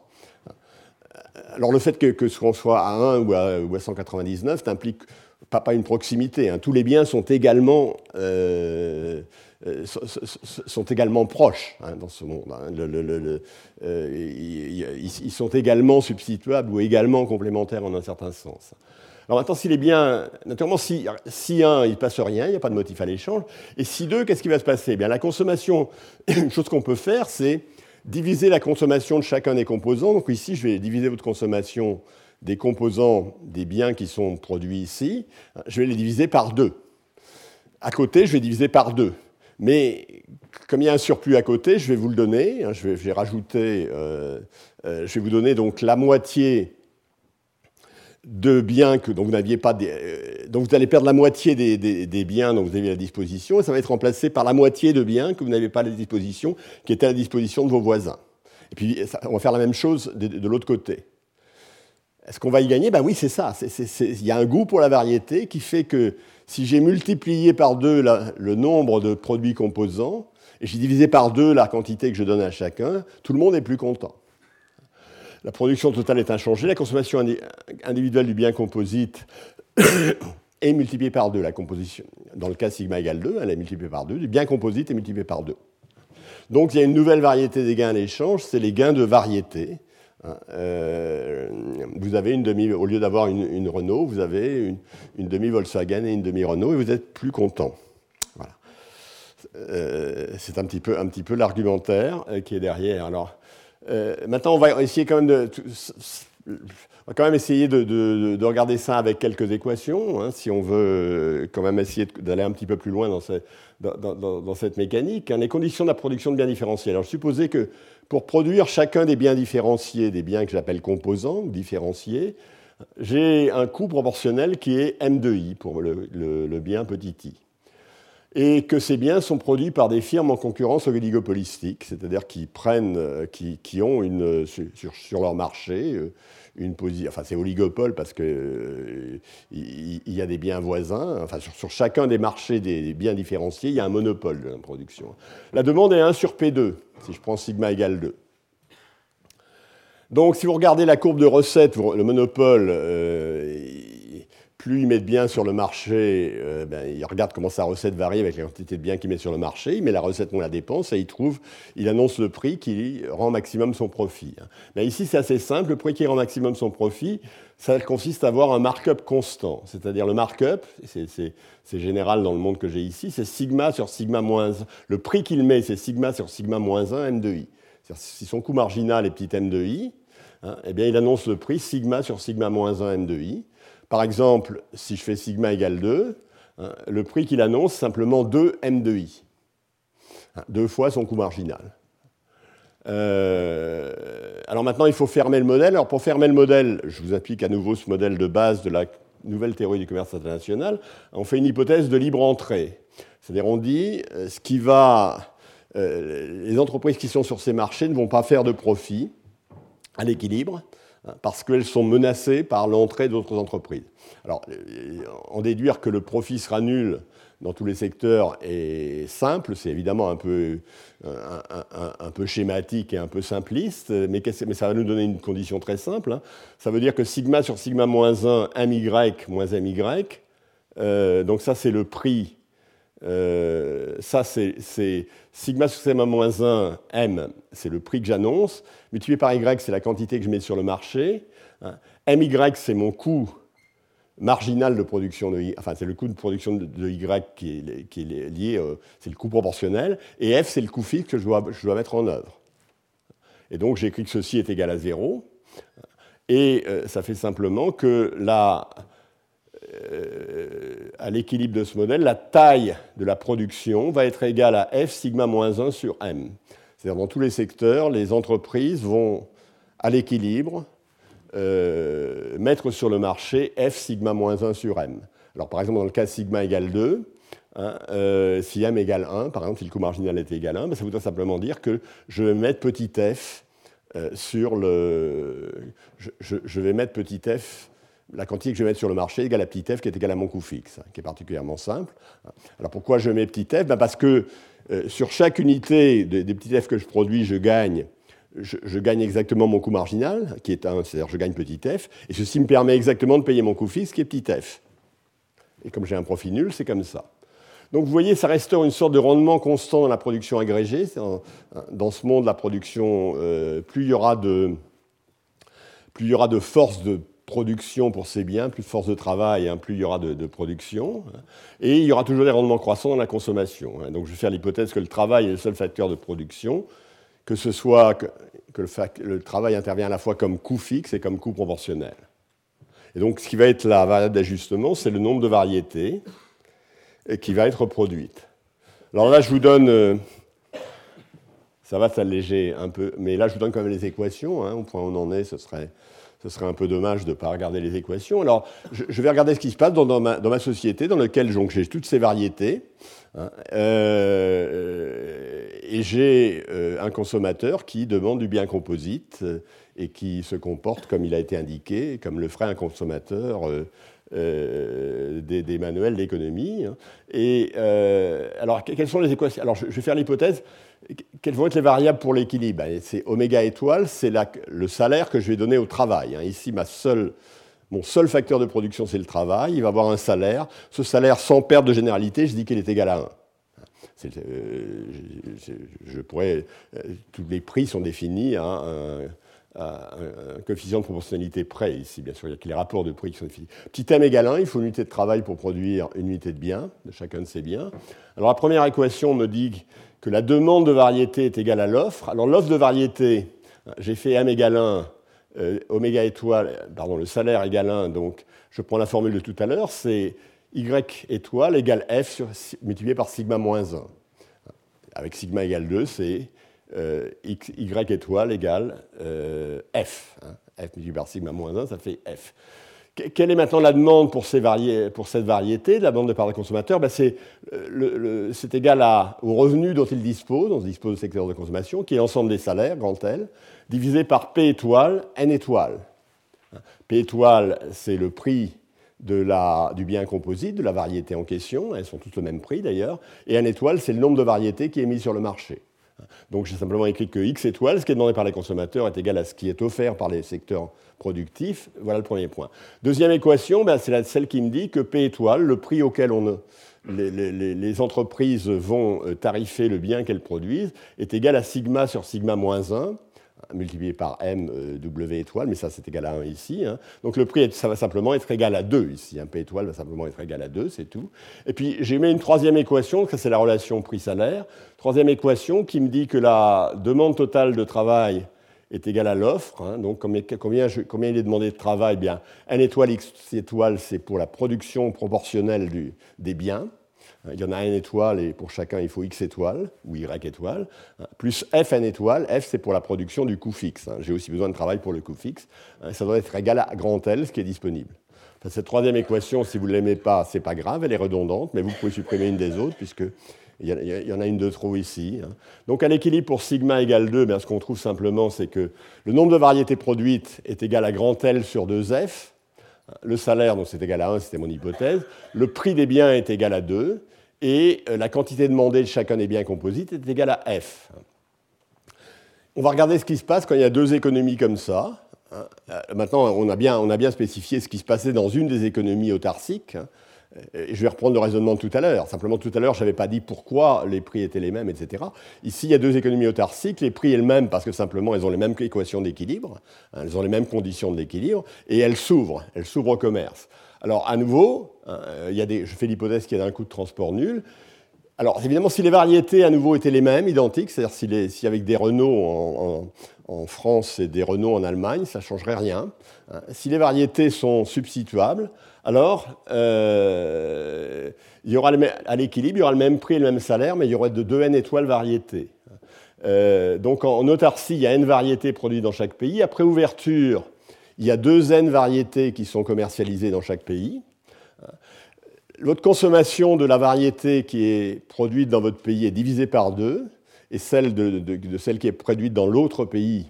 Alors le fait que, ce qu'on soit à 1 ou à, ou à 199 n'implique pas, pas, une proximité. Hein. Tous les biens sont également, euh, euh, sont également proches hein, dans ce monde. Hein. Euh, ils, sont également substituables ou également complémentaires en un certain sens. Alors maintenant, s'il est bien, naturellement, si, si 1, il ne passe rien, il n'y a pas de motif à l'échange. Et si 2, qu'est-ce qui va se passer? Eh bien, La consommation, une chose qu'on peut faire, c'est diviser la consommation de chacun des composants. Donc ici, je vais diviser votre consommation des composants des biens qui sont produits ici. Je vais les diviser par 2. À côté, je vais diviser par 2. Mais comme il y a un surplus à côté, je vais vous le donner. Hein, je vais, rajouter, euh, euh, je vais vous donner donc la moitié de biens que, dont vous n'aviez pas, euh, donc vous allez perdre la moitié des, biens dont vous avez à la disposition, et ça va être remplacé par la moitié de biens que vous n'avez pas à la disposition, qui étaient à la disposition de vos voisins. Et puis on va faire la même chose de, l'autre côté. Est-ce qu'on va y gagner? Ben oui, c'est ça. Il y a un goût pour la variété qui fait que si j'ai multiplié par deux le nombre de produits composants, et j'ai divisé par deux la quantité que je donne à chacun, tout le monde est plus content la production totale est inchangée, la consommation individuelle du bien composite est multipliée par 2, la composition. Dans le cas sigma égale 2, elle est multipliée par 2, du bien composite est multiplié par 2. Donc il y a une nouvelle variété des gains à l'échange, c'est les gains de variété. Hein, euh, vous avez une demi, au lieu d'avoir une, Renault, vous avez une, demi Volkswagen et une demi Renault et vous êtes plus content. Voilà. Euh, c'est un petit peu, peu l'argumentaire euh, qui est derrière. Alors, euh, maintenant, on va essayer quand même de, on va quand même essayer de, regarder ça avec quelques équations, hein, si on veut euh, quand même essayer d'aller un petit peu plus loin dans, cette mécanique. Hein. les conditions de la production de biens différenciés. Alors, supposez que pour produire chacun des biens différenciés, des biens que j'appelle composants ou différenciés, j'ai un coût proportionnel qui est M de I pour le, bien petit i. Et que ces biens sont produits par des firmes en concurrence oligopolistiques, c'est-à-dire qui prennent, qui, ont une, sur, leur marché euh, une position. Enfin, c'est oligopole parce euh, y, a des biens voisins. Enfin, sur, chacun des marchés des, biens différenciés, il y a un monopole de la production. La demande est 1 sur P2, si je prends sigma égale 2. Donc, si vous regardez la courbe de recette, le monopole, euh, plus il met de biens sur le marché, euh, ben, il regarde comment sa recette varie avec la quantité de biens qu'il met sur le marché, il met la recette moins la dépense et il trouve, il annonce le prix qui rend maximum son profit. Mais ici, c'est assez simple, le prix qui rend maximum son profit, ça consiste à avoir un markup constant. C'est-à-dire le markup, c'est général dans le monde que j'ai ici, c'est sigma sur sigma moins 1. Le prix qu'il met, c'est sigma sur sigma moins 1 m de i. Si son coût marginal est petit m de i, Hein, eh bien, il annonce le prix sigma sur sigma moins 1 m de i. Par exemple, si je fais sigma égale 2, hein, le prix qu'il annonce, simplement 2 m de i. Hein, deux fois son coût marginal. Euh, alors maintenant, il faut fermer le modèle. Alors pour fermer le modèle, je vous applique à nouveau ce modèle de base de la nouvelle théorie du commerce international. On fait une hypothèse de libre entrée. C'est-à-dire, on dit euh, ce qui va, euh, les entreprises qui sont sur ces marchés ne vont pas faire de profit à l'équilibre parce qu'elles sont menacées par l'entrée d'autres entreprises. Alors, euh, en déduire que le profit sera nul dans tous les secteurs est simple, c'est évidemment un peu, euh, un, peu, schématique et un peu simpliste, mais, ça va nous donner une condition très simple. Hein. Ça veut dire que sigma sur sigma moins 1, my moins my, euh, donc ça c'est le prix euh, ça, c'est sigma sur sigma moins 1, m, c'est le prix que j'annonce. Multiplié par y, c'est la quantité que je mets sur le marché. Hein. my, c'est mon coût marginal de production de y, enfin c'est le coût de production de, y qui est, lié, euh, c'est le coût proportionnel, et f c'est le coût fixe que je dois, je dois, mettre en œuvre. Et donc j'écris que ceci est égal à 0, et euh, ça fait simplement que la, euh, à l'équilibre de ce modèle, la taille de la production va être égale à F sigma moins 1 sur M. C'est-à-dire dans tous les secteurs, les entreprises vont, à l'équilibre, euh, mettre sur le marché F sigma moins 1 sur M. Alors par exemple, dans le cas sigma égale 2, hein, euh, si M égale 1, par exemple, si le coût marginal était égal à 1, ben, ça voudrait simplement dire que je vais mettre petit f sur le... je, vais mettre petit f la quantité que je vais mettre sur le marché égale à petit f qui est égale à mon coût fixe, qui est particulièrement simple. Alors pourquoi je mets petit f? Ben Parce que euh, sur chaque unité des petits f que je produis, je gagne, je, gagne exactement mon coût marginal, qui est 1, c'est-à-dire je gagne petit f, et ceci me permet exactement de payer mon coût fixe, qui est petit f. Et comme j'ai un profit nul, c'est comme ça. Donc vous voyez, ça restaure une sorte de rendement constant dans la production agrégée. Dans ce monde, la production, euh, plus il y aura de, plus il y aura de force de production pour ces biens, plus de force de travail, hein, plus il y aura de, production. Hein. et il y aura toujours des rendements croissants dans la consommation. Hein. donc je vais faire l'hypothèse que le travail est le seul facteur de production, que ce soit que, le, travail intervient à la fois comme coût fixe et comme coût proportionnel. Et donc ce qui va être la variable d'ajustement, c'est le nombre de variétés qui va être produite. Alors là, je vous donne... Euh, ça va s'alléger un peu, mais là, je vous donne quand même les équations. au point où on en est, ce serait ce serait un peu dommage de ne pas regarder les équations. Alors, je, vais regarder ce qui se passe dans, ma, société, dans laquelle j'ai toutes ces variétés. Hein, euh, et j'ai euh, un consommateur qui demande du bien composite euh, et qui se comporte comme il a été indiqué, comme le ferait un consommateur des, manuels d'économie. Hein. Et alors, quelles sont les équations? Alors, je vais faire l'hypothèse quelles vont être les variables pour l'équilibre? Ben, C'est oméga étoile, c'est le salaire que je vais donner au travail. Hein. Ici, mon seul facteur de production, c'est le travail. Il va avoir un salaire. Ce salaire, sans perte de généralité, je dis qu'il est égal à 1. Euh, je, pourrais, euh, tous les prix sont définis à un, coefficient de proportionnalité près, ici, bien sûr, il y a que les rapports de prix qui sont définis. Petit m égale 1, il faut une unité de travail pour produire une unité de bien, de chacun de ces biens. Alors la première équation me dit que la demande de variété est égale à l'offre. Alors l'offre de variété, j'ai fait m égale 1, euh, oméga étoile, pardon, le salaire égale 1, donc je prends la formule de tout à l'heure, c'est y étoile égale f multiplié par sigma moins 1. Avec sigma égale 2, c'est euh, y étoile égale euh, f. Hein. f multiplié par sigma moins 1, ça fait f. quelle est maintenant la demande pour, cette variété, la demande de part des consommateurs? Ben, C'est égal au revenu dont ils disposent, dont ils disposent le secteur de consommation, qui est l'ensemble des salaires, grand L, divisé par P étoile, N étoile. P étoile, c'est le prix du bien composite, de la variété en question, elles sont toutes le même prix d'ailleurs, et N étoile, c'est le nombre de variétés qui est mis sur le marché. Donc j'ai simplement écrit que X étoile, ce qui est demandé par les consommateurs, est égal à ce qui est offert par les secteurs productifs. Voilà le premier point. Deuxième équation, ben, c'est celle qui me dit que P étoile, le prix auquel les, entreprises vont euh, tarifer le bien qu'elles produisent, est égal à sigma sur sigma moins 1 multiplié par m euh, w étoile, mais ça c'est égal à 1 ici. Hein. Donc le prix, ça va simplement être égal à 2 ici. Un p étoile va simplement être égal à 2, c'est tout. Et puis j'ai mis une troisième équation, ça c'est la relation prix-salaire. Troisième équation qui me dit que la demande totale de travail est égale à l'offre. Hein. donc combien, combien, il est demandé de travail? Bien, n étoile, x étoile, c'est pour la production proportionnelle des biens. Il y en a n étoile et pour chacun il faut x étoile ou y étoile, plus f n étoile. F c'est pour la production du coût fixe. Hein. J'ai aussi besoin de travail pour le coût fixe. Hein. Ça doit être égal à grand L, ce qui est disponible. cette troisième équation, si vous ne l'aimez pas, c'est pas grave, elle est redondante, mais vous pouvez supprimer une des autres puisque il y, en a une de trop ici. Hein. Donc à l'équilibre pour sigma égale 2, bien, ce qu'on trouve simplement, c'est que le nombre de variétés produites est égal à grand L sur 2F. Le salaire, donc c'est égal à 1, c'était mon hypothèse. Le prix des biens est égal à 2 et euh, la quantité demandée de chacun des biens composites est égale à F. On va regarder ce qui se passe quand il y a deux économies comme ça. Hein. Euh, maintenant, on a, bien, on a bien spécifié ce qui se passait dans une des économies autarciques. Hein. Je vais reprendre le raisonnement de tout à l'heure. Simplement, tout à l'heure, je n'avais pas dit pourquoi les prix étaient les mêmes, etc. Ici, il y a deux économies autarciques. Les prix sont les mêmes parce que simplement, elles ont les mêmes équations d'équilibre, hein. elles ont les mêmes conditions de l'équilibre, et elles s'ouvrent. Elles s'ouvrent au commerce. Alors, à nouveau, euh, il y a des, je fais l'hypothèse qu'il y a un coût de transport nul. Alors, évidemment, si les variétés à nouveau étaient les mêmes, identiques, c'est-à-dire si, si, avec des Renault en, France et des Renault en Allemagne, ça ne changerait rien. Hein. Si les variétés sont substituables, alors euh, il y aura à l'équilibre, il y aura le même prix et le même salaire, mais il y aurait de 2 n étoiles variétés. Euh, donc en, autarcie, il y a n variétés produites dans chaque pays. Après ouverture, il y a deux N variétés qui sont commercialisées dans chaque pays. Votre consommation de la variété qui est produite dans votre pays est divisée par deux, et celle de, celle qui est produite dans l'autre pays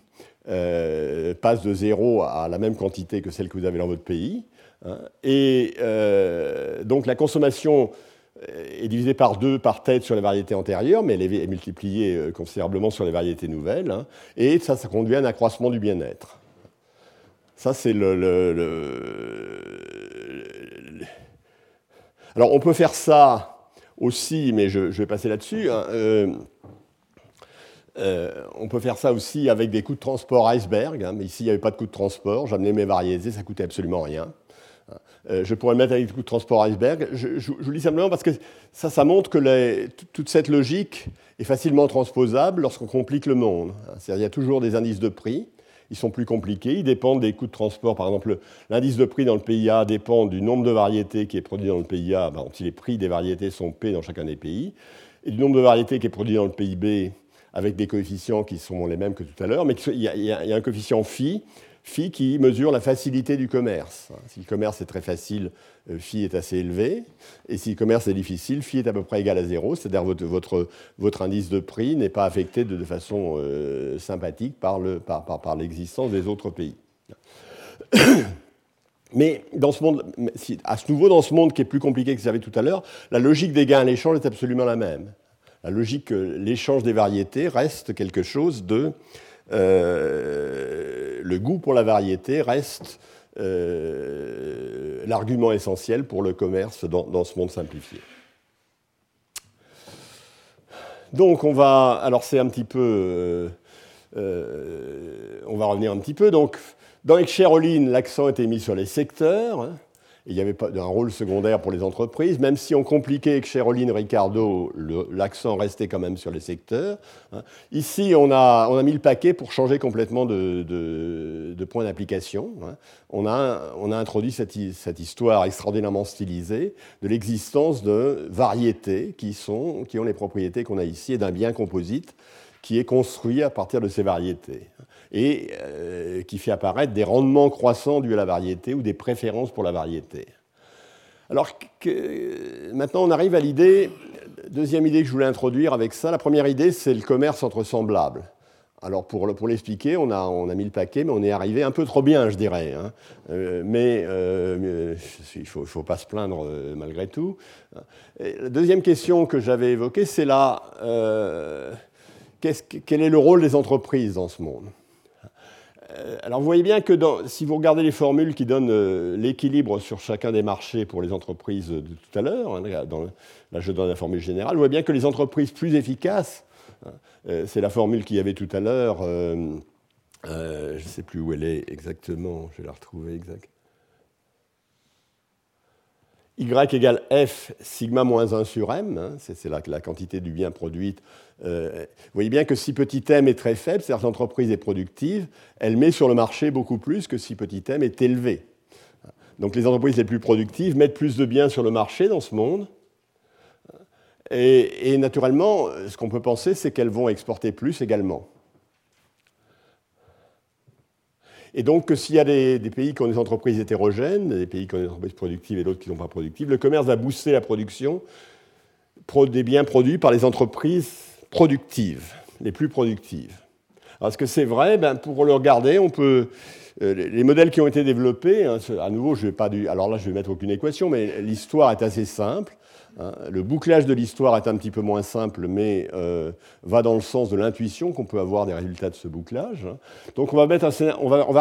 euh, passe de zéro à la même quantité que celle que vous avez dans votre pays. Hein. Et euh, donc la consommation est divisée par deux par tête sur les variétés antérieures, mais elle est multipliée euh, considérablement sur les variétés nouvelles. Hein. et ça, ça conduit à un accroissement du bien-être. Ça, c'est le, Alors, on peut faire ça aussi, mais je, vais passer là-dessus. Hein, euh, euh, on peut faire ça aussi avec des coûts de transport iceberg, mais ici, il n'y avait pas de coût de transport. J'amenais mes variétés, ça coûtait absolument rien. Euh, je pourrais le mettre avec de transport iceberg. Je, vous lis simplement parce que ça, ça montre que toute cette logique est facilement transposable lorsqu'on complique le monde. C'est-à-dire, il y a toujours des indices de prix ils sont plus compliqués, ils dépendent des coûts de transport. Par exemple, l'indice de prix dans le pays A dépend du nombre de variétés qui est produit dans le pays A, si les prix des variétés sont P dans chacun des pays, et du nombre de variétés qui est produit dans le pays B avec des coefficients qui sont les mêmes que tout à l'heure, mais il y, a un coefficient phi phi qui mesure la facilité du commerce. Si le commerce est très facile, euh, phi est assez élevé. Et si le commerce est difficile, phi est à peu près égal à zéro. C'est-à-dire votre, votre, votre, indice de prix n'est pas affecté de, façon euh, sympathique par, le, par, par, l'existence des autres pays. Mais dans ce monde, à ce nouveau, dans ce monde qui est plus compliqué que j'avais tout à l'heure, la logique des gains à l'échange est absolument la même. La logique que l'échange des variétés reste quelque chose de euh, le goût pour la variété reste euh, l'argument essentiel pour le commerce dans, ce monde simplifié. Donc on va, alors c'est un petit peu, euh, on va revenir un petit peu. Donc dans Excheroline, l'accent était mis sur les secteurs. Hein il n'y avait pas un rôle secondaire pour les entreprises, même si on compliquait avec Cheroline Ricardo, l'accent restait quand même sur les secteurs. Hein. Ici, on a, mis le paquet pour changer complètement de, point d'application. Hein. On a, introduit cette, histoire extraordinairement stylisée de l'existence de variétés qui, ont les propriétés qu'on a ici et d'un bien composite qui est construit à partir de ces variétés et qui fait apparaître des rendements croissants dus à la variété ou des préférences pour la variété. Alors maintenant, on arrive à l'idée, deuxième idée que je voulais introduire avec ça. La première idée, c'est le commerce entre semblables. Alors pour, l'expliquer, on a, on a, mis le paquet, mais on est arrivé un peu trop bien, je dirais. Hein. Euh, mais euh, il ne faut, pas se plaindre euh, malgré tout. la deuxième question que j'avais évoquée, c'est là, quel est le rôle des entreprises dans ce monde? Alors vous voyez bien que si vous regardez les formules qui donnent l'équilibre sur chacun des marchés pour les entreprises de tout à l'heure, hein, là je donne la formule générale, vous voyez bien que les entreprises plus efficaces euh, c'est la formule qu'il y avait tout à l'heure. Euh, euh, je ne sais plus où elle est exactement. Je vais la retrouver exact. Y égale F sigma moins 1 sur M, hein, c'est la, la, quantité du bien produite. Vous voyez bien que si petit m est très faible, c'est-à-dire que l'entreprise est productive, elle met sur le marché beaucoup plus que si petit m est élevé. Donc les entreprises les plus productives mettent plus de biens sur le marché dans ce monde, et, naturellement, ce qu'on peut penser, c'est qu'elles vont exporter plus également. Et donc, s'il y a des, pays qui ont des entreprises hétérogènes, des pays qui ont des entreprises productives et d'autres qui ne sont pas productives, le commerce va booster la production des biens produits par les entreprises productives, les plus productives. Alors, est-ce que c'est vrai ben, Pour le regarder, on peut. Euh, les modèles qui ont été développés, hein, à nouveau, je vais pas du, alors là, je vais mettre aucune équation, mais l'histoire est assez simple. Hein. Le bouclage de l'histoire est un petit peu moins simple, mais euh, va dans le sens de l'intuition qu'on peut avoir des résultats de ce bouclage. Hein. Donc on va,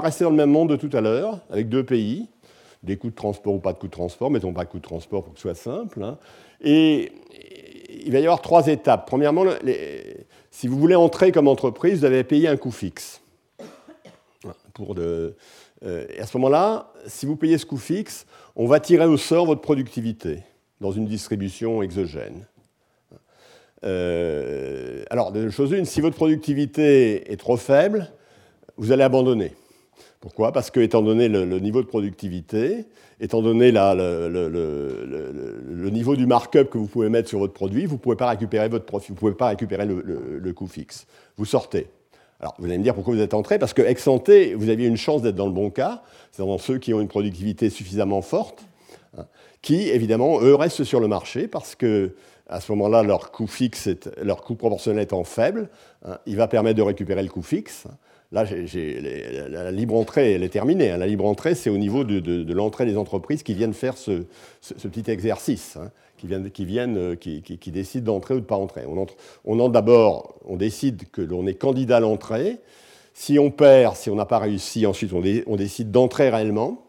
rester dans le même monde de tout à l'heure, avec deux pays, des coûts de transport ou pas de coûts de transport, mettons pas de coûts de transport pour que ce soit simple. Et il va y avoir trois étapes. Premièrement, si vous voulez entrer comme entreprise, vous avez payé un coût fixe. Euh, et à ce moment-là, si vous payez ce coût fixe, on va tirer au sort votre productivité dans une distribution exogène. Euh, alors, de chose une, si votre productivité est trop faible, vous allez abandonner. Pourquoi? Parce que, étant donné le, niveau de productivité, étant donné le, niveau du markup que vous pouvez mettre sur votre produit, vous ne pouvez pas récupérer le, coût fixe. Vous sortez. Alors, vous allez me dire pourquoi vous êtes entré? Parce que ex santé, vous aviez une chance d'être dans le bon cas, c'est-à-dire dans ceux qui ont une productivité suffisamment forte qui, évidemment, eux, restent sur le marché parce que à ce moment-là, leur coût fixe, leur coût proportionnel étant faible, hein, il va permettre de récupérer le coût fixe. Là, la libre entrée, elle est terminée. Hein. La libre entrée, c'est au niveau de, l'entrée des entreprises qui viennent faire ce, petit exercice, hein, qui, viennent, euh, qui, décident d'entrer ou de ne pas entrer. On entre, on entre d'abord, on décide que l'on est candidat à l'entrée. Si on perd, si on n'a pas réussi, ensuite on décide d'entrer réellement.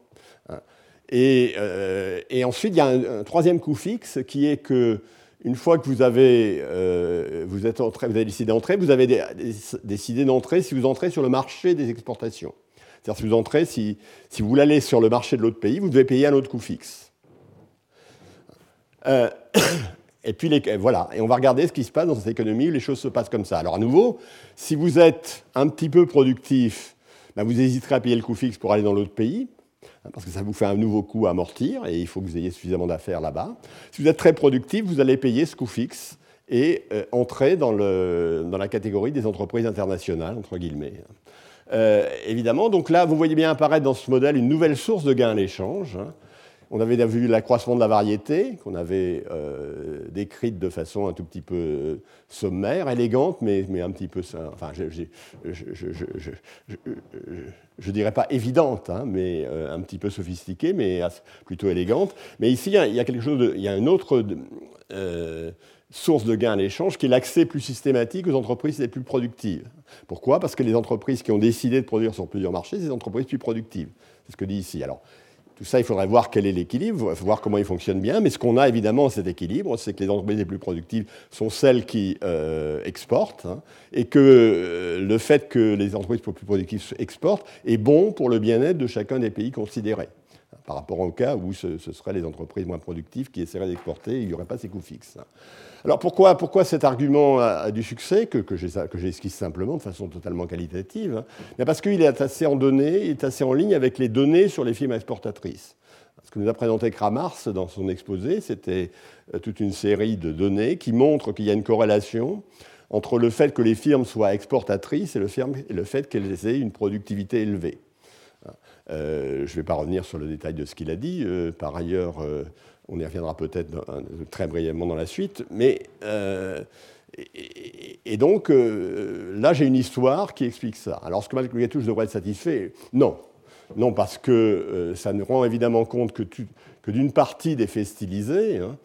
Euh, et, ensuite, il y a un, troisième coût fixe qui est que une fois que vous avez, euh, vous êtes entré, vous avez décidé d'entrer, vous avez décidé d'entrer si vous entrez sur le marché des exportations. C'est-à-dire si vous entrez, si, vous aller sur le marché de l'autre pays, vous devez payer un autre coût fixe. Euh, et puis voilà, et on va regarder ce qui se passe dans cette économie où les choses se passent comme ça. Alors à nouveau, si vous êtes un petit peu productif, ben vous hésiterez à payer le coût fixe pour aller dans l'autre pays. Parce que ça vous fait un nouveau coût à amortir et il faut que vous ayez suffisamment d'affaires là-bas. Si vous êtes très productif, vous allez payer ce coût fixe et euh, entrer dans, le, dans, la catégorie des entreprises internationales, entre guillemets. Euh, évidemment, donc là, vous voyez bien apparaître dans ce modèle une nouvelle source de gain à l'échange. Hein. On avait vu l'accroissement de la variété, qu'on avait euh, décrite de façon un tout petit peu euh, sommaire, élégante, mais, un petit peu, enfin, je, je, dirais pas évidente, hein, mais euh, un petit peu sophistiquée, mais plutôt élégante. Mais ici, il y a, quelque chose, il y a une autre source de gain à l'échange qui est l'accès plus systématique aux entreprises les plus productives. Pourquoi? Parce que les entreprises qui ont décidé de produire sur plusieurs marchés, c'est des entreprises plus productives. C'est ce que dit ici. Alors, tout ça, il faudrait voir quel est l'équilibre, voir comment il fonctionne bien. Mais ce qu'on a évidemment, cet équilibre, c'est que les entreprises les plus productives sont celles qui euh, exportent, hein, et que euh, le fait que les entreprises les plus productives exportent est bon pour le bien-être de chacun des pays considérés. Par rapport au cas où ce, ce seraient les entreprises moins productives qui essaieraient d'exporter, il n'y aurait pas ces coûts fixes. Alors pourquoi, pourquoi cet argument a, du succès, que, que j'esquisse simplement de façon totalement qualitative Parce qu'il est assez en données, il est assez en ligne avec les données sur les firmes exportatrices. Ce que nous a présenté Kramars dans son exposé, c'était euh, toute une série de données qui montrent qu'il y a une corrélation entre le fait que les firmes soient exportatrices et le, fait qu'elles aient une productivité élevée. je ne vais pas revenir sur le détail de ce qu'il a dit. par ailleurs, on y reviendra peut-être très brièvement dans la suite. Mais et, donc, euh, là, j'ai une histoire qui explique ça. Alors, est-ce que Malcolm Gatouche devrait être satisfait Non. Non, parce que euh, ça ne rend évidemment compte que, d'une partie des faits stylisés. Hein.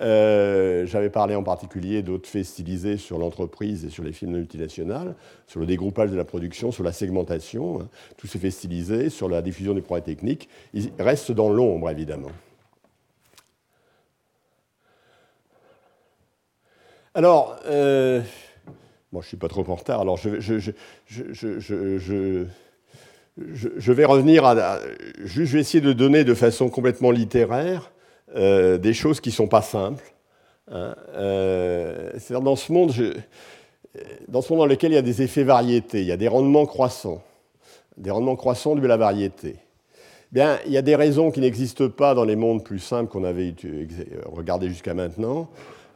Euh, j'avais parlé en particulier d'autres faits sur l'entreprise et sur les films multinationales, sur le dégroupage de la production, sur la segmentation, hein. tous ces faits sur la diffusion des progrès techniques. Ils restent dans l'ombre, évidemment. Alors, euh, je ne suis pas trop en retard, alors je, vais revenir à, Je vais essayer de donner de façon complètement littéraire euh, des choses qui ne sont pas simples. Hein. Euh, c'est-à-dire dans ce monde, dans ce monde dans lequel il y a des effets variétés, il y a des rendements croissants, des rendements croissants dus à la variété. Bien, il y a des raisons qui n'existent pas dans les mondes plus simples qu'on avait regardés jusqu'à maintenant.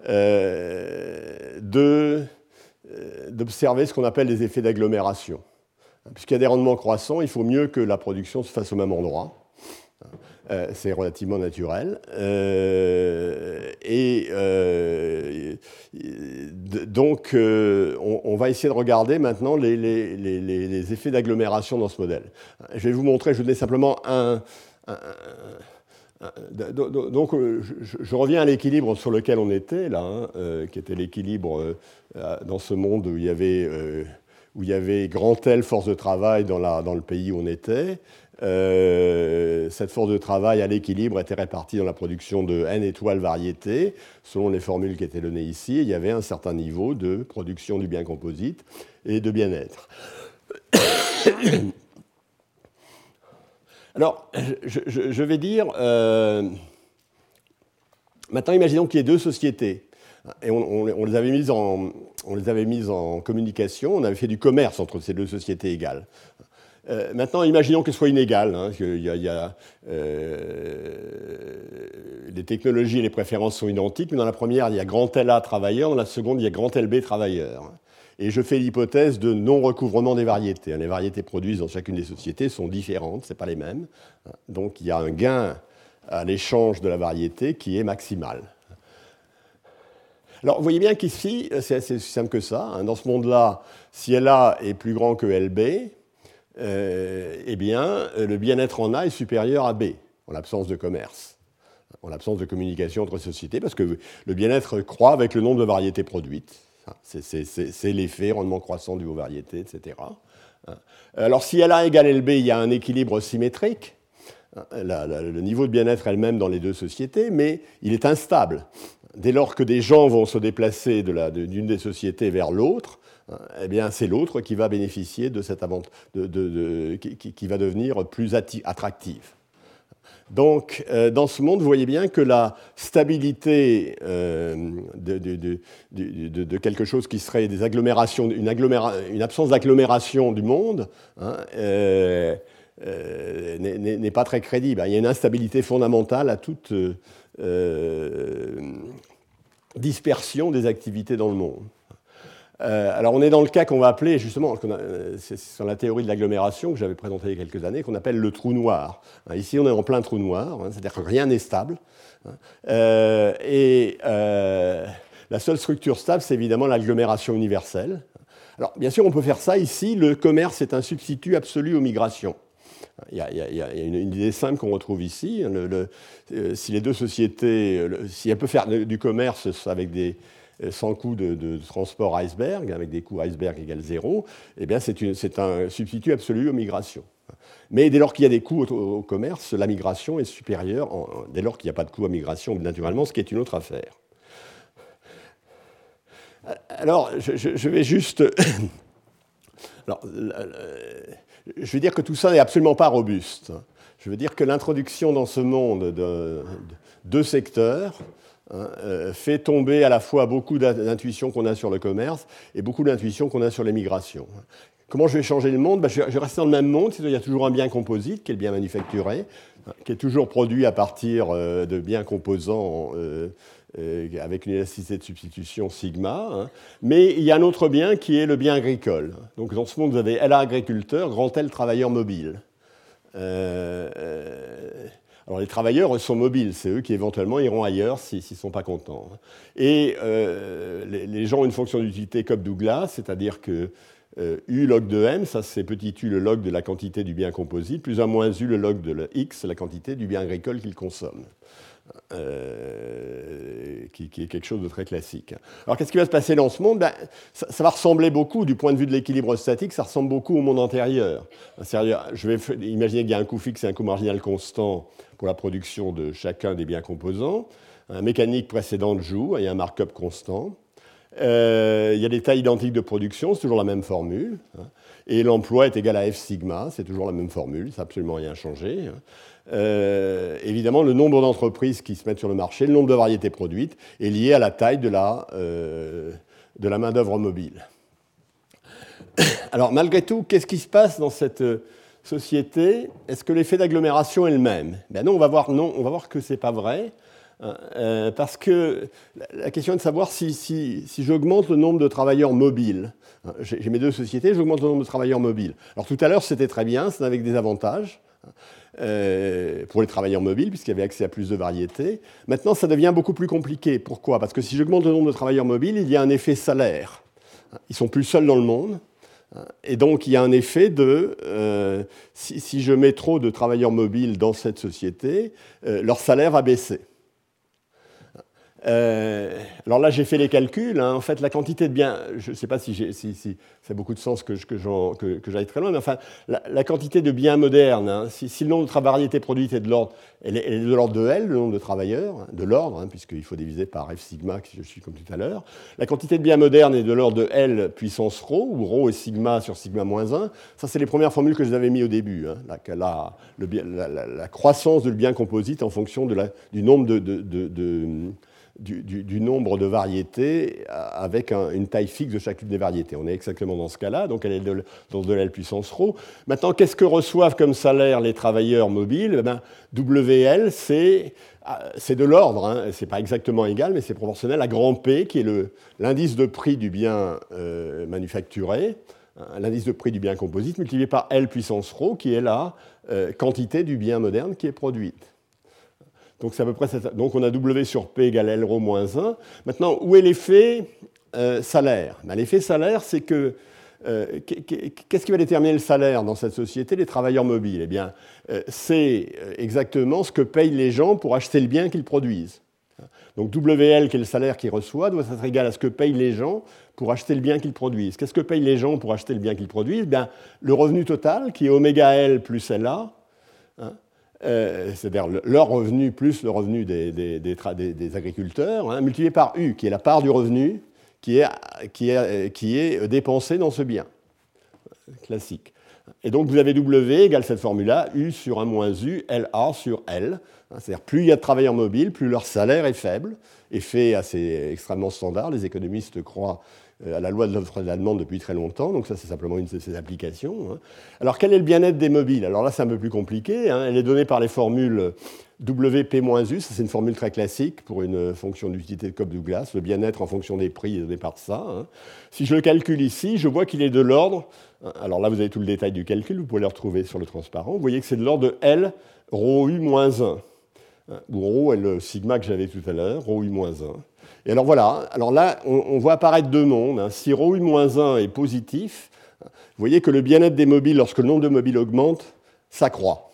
Euh, euh, d'observer ce qu'on appelle les effets d'agglomération. Puisqu'il y a des rendements croissants, il faut mieux que la production se fasse au même endroit. Euh, c'est relativement naturel. et donc, on, va essayer de regarder maintenant les, les effets d'agglomération dans ce modèle. Je vais vous montrer, je vais donner simplement un, donc, euh, je, reviens à l'équilibre sur lequel on était, là, hein, euh, qui était l'équilibre dans ce monde où il y avait, où il y avait grand telle force de travail dans, dans le pays où on était. cette force de travail à l'équilibre était répartie dans la production de n étoiles variétés, selon les formules qui étaient données ici. Il y avait un certain niveau de production du bien composite et de bien-être. Alors, je, vais dire, euh, maintenant imaginons qu'il y ait deux sociétés, et on, les avait mises en, communication, on avait fait du commerce entre ces deux sociétés égales. Euh, maintenant, imaginons qu'elles soient inégales. Hein, il y euh, les technologies et les préférences sont identiques, mais dans la première, il y a grand LA travailleur, dans la seconde, il y a grand LB travailleur. Et je fais l'hypothèse de non-recouvrement des variétés. Les variétés produites dans chacune des sociétés sont différentes, ce n'est pas les mêmes. Donc il y a un gain à l'échange de la variété qui est maximal. Alors vous voyez bien qu'ici, c'est assez simple que ça. Hein. Dans ce monde-là, si LA est plus grand que LB, euh, eh bien, le bien-être en A est supérieur à B, en l'absence de commerce, en l'absence de communication entre sociétés, parce que le bien-être croît avec le nombre de variétés produites. C'est l'effet, rendement croissant du haut variété, etc. Alors si LA égale LB, il y a un équilibre symétrique, le niveau de bien-être elle-même dans les deux sociétés, mais il est instable. Dès lors que des gens vont se déplacer d'une des sociétés vers l'autre, eh bien c'est l'autre qui va bénéficier de cette de, qui, va devenir plus attractive. Donc, euh, dans ce monde, vous voyez bien que la stabilité euh, de, quelque chose qui serait des agglomérations, une, absence d'agglomération du monde, hein, euh, n'est pas très crédible. Il y a une instabilité fondamentale à toute dispersion des activités dans le monde. Euh, alors on est dans le cas qu'on va appeler justement, euh, c'est sur la théorie de l'agglomération que j'avais présenté il y a quelques années, qu'on appelle le trou noir. Hein, ici on est en plein trou noir, hein, c'est-à-dire que rien n'est stable. Hein. Euh, et la seule structure stable, c'est évidemment l'agglomération universelle. Alors bien sûr on peut faire ça ici, le commerce est un substitut absolu aux migrations. Il y, a, une, idée simple qu'on retrouve ici. si les deux sociétés, si elles peuvent faire du commerce avec des, sans coût de, transport iceberg, avec des coûts iceberg égale zéro, eh bien c'est un substitut absolu aux migrations. Mais dès lors qu'il y a des coûts au, commerce, la migration est supérieure, dès lors qu'il n'y a pas de coût à migration, naturellement, ce qui est une autre affaire. Alors, je, vais juste... Je veux dire que tout ça n'est absolument pas robuste. Je veux dire que l'introduction dans ce monde de deux secteurs, Hein, euh, fait tomber à la fois beaucoup d'intuitions qu'on a sur le commerce et beaucoup d'intuitions qu'on a sur les migrations. Comment je vais changer le monde? Ben, Je vais rester dans le même monde, qu'il y a toujours un bien composite qui est le bien manufacturé, hein, qui est toujours produit à partir euh, de biens composants euh, avec une élasticité de substitution sigma. Hein. Mais il y a un autre bien qui est le bien agricole. Donc dans ce monde, vous avez LA agriculteur, grand L travailleur mobile. Alors les travailleurs sont mobiles, c'est eux qui éventuellement iront ailleurs s'ils ne sont pas contents. Et les, les, gens ont une fonction d'utilité comme Douglas, c'est-à-dire que euh, U log de m, ça c'est petit u le log de la quantité du bien composite, plus un moins u le log de x, la quantité du bien agricole qu'il consomme. Euh, qui, est quelque chose de très classique. Alors qu'est-ce qui va se passer dans ce monde? Ben, ça, va ressembler beaucoup, du point de vue de l'équilibre statique, ça ressemble beaucoup au monde antérieur. Je vais imaginer qu'il y a un coût fixe et un coût marginal constant pour la production de chacun des biens composants. Un mécanique précédente joue, il y a un markup constant. Euh, il y a des tailles identiques de production, c'est toujours la même formule. Hein. Et l'emploi est égal à F sigma, c'est toujours la même formule, ça n'a absolument rien changé. Hein. Euh, évidemment, le nombre d'entreprises qui se mettent sur le marché, le nombre de variétés produites, est lié à la taille de la, euh, la main-d'œuvre mobile. Alors, malgré tout, qu'est-ce qui se passe dans cette société? Est-ce que l'effet d'agglomération est le même? Ben Non, on va voir, non, on va voir que ce n'est pas vrai. Euh, parce que la question est de savoir si, si, si j'augmente le nombre de travailleurs mobiles. J'ai mes deux sociétés, j'augmente le nombre de travailleurs mobiles. Alors tout à l'heure, c'était très bien, c'était avec des avantages euh, pour les travailleurs mobiles, puisqu'il y avait accès à plus de variétés. Maintenant, ça devient beaucoup plus compliqué. Pourquoi? Parce que si j'augmente le nombre de travailleurs mobiles, il y a un effet salaire. Ils sont plus seuls dans le monde. Et donc, il y a un effet de, euh, si, je mets trop de travailleurs mobiles dans cette société, leur salaire va baisser. Euh, alors là, j'ai fait les calculs. Hein. En fait, la quantité de biens, je ne sais pas si, si, ça a beaucoup de sens que, j'aille très loin, mais enfin, la, quantité de biens modernes, hein, si, le nombre de variétés produites est de l'ordre, est de l'ordre de L, le nombre de travailleurs, hein, de l'ordre, puisqu'il faut diviser par F sigma, que je suis comme tout à l'heure. La quantité de biens modernes est de l'ordre de L puissance ρ, où ρ est sigma sur sigma moins 1. Ça, c'est les premières formules que je vous avais mis au début. La, croissance le bien composite en fonction du nombre de du, nombre de variétés avec une taille fixe de chacune des variétés. On est exactement dans ce cas-là, donc elle est de, dans de L puissance ρ. Maintenant, qu'est-ce que reçoivent comme salaire les travailleurs mobiles? Eh ben, WL, c'est de l'ordre, hein. c'est pas exactement égal, mais c'est proportionnel à grand P, qui est l'indice de prix du bien euh, manufacturé, hein, l'indice de prix du bien composite, multiplié par L puissance ρ, qui est la euh, quantité du bien moderne qui est produite. Donc à peu près Donc on a W sur P égale L rho moins 1. Maintenant, où est l'effet euh, salaire? Ben, L'effet salaire, c'est que euh, qu'est-ce qui va déterminer le salaire dans cette société? Les travailleurs mobiles. Eh bien, euh, c'est exactement ce que payent les gens pour acheter le bien qu'ils produisent. Donc WL, qui est le salaire qu'ils reçoivent, doit être égal à ce que payent les gens pour acheter le bien qu'ils produisent. Qu'est-ce que payent les gens pour acheter le bien qu'ils produisent? Bien, Le revenu total, qui est oméga L plus LA, hein, euh, c'est-à-dire leur revenu plus le revenu des, agriculteurs, hein, multiplié par U, qui est la part du revenu qui est, qui est, qui est dépensé dans ce bien. Classique. Et donc vous avez W égale cette formule-là, U sur 1 moins U, LA sur L. Hein, c'est-à-dire plus il y a de travailleurs mobiles, plus leur salaire est faible, effet assez extrêmement standard. Les économistes croient euh, à la loi de l'offre et de la demande depuis très longtemps, donc ça c'est simplement une de ses applications. Hein. Alors quel est le bien-être des mobiles? Alors là c'est un peu plus compliqué, hein. elle est donnée par les formules WP-U, c'est une formule très classique pour une fonction d'utilité de Cobb-Douglas, le bien-être en fonction des prix est donné par ça. Hein. Si je le calcule ici, je vois qu'il est de l'ordre, alors là vous avez tout le détail du calcul, vous pouvez le retrouver sur le transparent, vous voyez que c'est de l'ordre de L rho U moins 1, où rho est le sigma que j'avais tout à l'heure, rho U moins 1. Et alors voilà, alors là, on, voit apparaître deux mondes. Si ρu 1 est positif, vous voyez que le bien-être des mobiles, lorsque le nombre de mobiles augmente, s'accroît.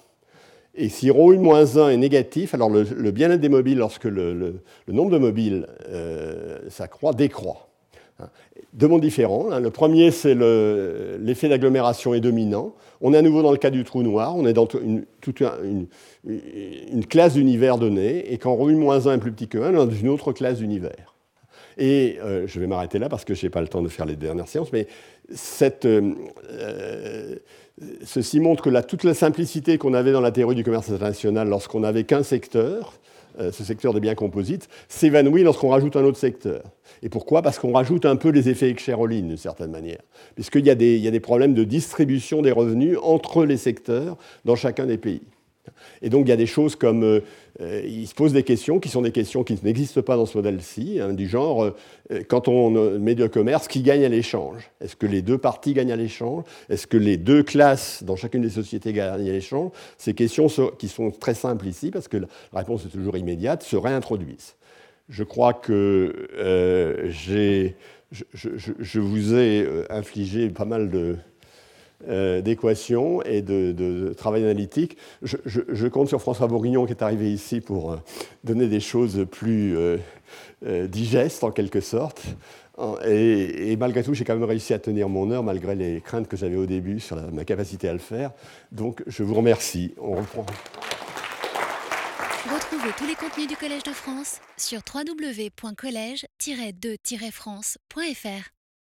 Et si ρu 1 est négatif, alors le, bien-être des mobiles, lorsque le, nombre de mobiles euh, s'accroît, décroît. Deux mondes différents. Hein. Le premier, c'est l'effet d'agglomération est dominant. On est à nouveau dans le cas du trou noir. On est dans une, classe d'univers donné, et quand ρu-1 est plus petit que 1, on est dans une autre classe d'univers. Et euh, je vais m'arrêter là parce que je n'ai pas le temps de faire les dernières séances, mais euh, euh, ceci montre que toute la simplicité qu'on avait dans la théorie du commerce international lorsqu'on n'avait qu'un secteur, ce secteur des biens composites, s'évanouit lorsqu'on rajoute un autre secteur. Et pourquoi? Parce qu'on rajoute un peu les effets Excheroline, d'une certaine manière, puisqu'il y, y, a des problèmes de distribution des revenus entre les secteurs dans chacun des pays. Et donc il y a des choses comme, euh, euh, il se pose des questions qui sont des questions qui n'existent pas dans ce modèle-ci, hein, du genre, euh, quand on met du commerce, qui gagne à l'échange? Est-ce que les deux parties gagnent à l'échange? Est-ce que les deux classes dans chacune des sociétés gagnent à l'échange? Ces questions qui sont très simples ici, parce que la réponse est toujours immédiate, se réintroduisent. Je crois que je, je, vous ai infligé pas mal de, euh, d'équations et de, travail analytique. Je, compte sur François Bourguignon qui est arrivé ici pour euh, donner des choses plus euh, digestes en quelque sorte. Et, malgré tout, j'ai quand même réussi à tenir mon heure malgré les craintes que j'avais au début sur ma capacité à le faire. Donc je vous remercie. On reprend. Retrouvez tous les contenus du Collège de France sur www.colège-2-france.fr.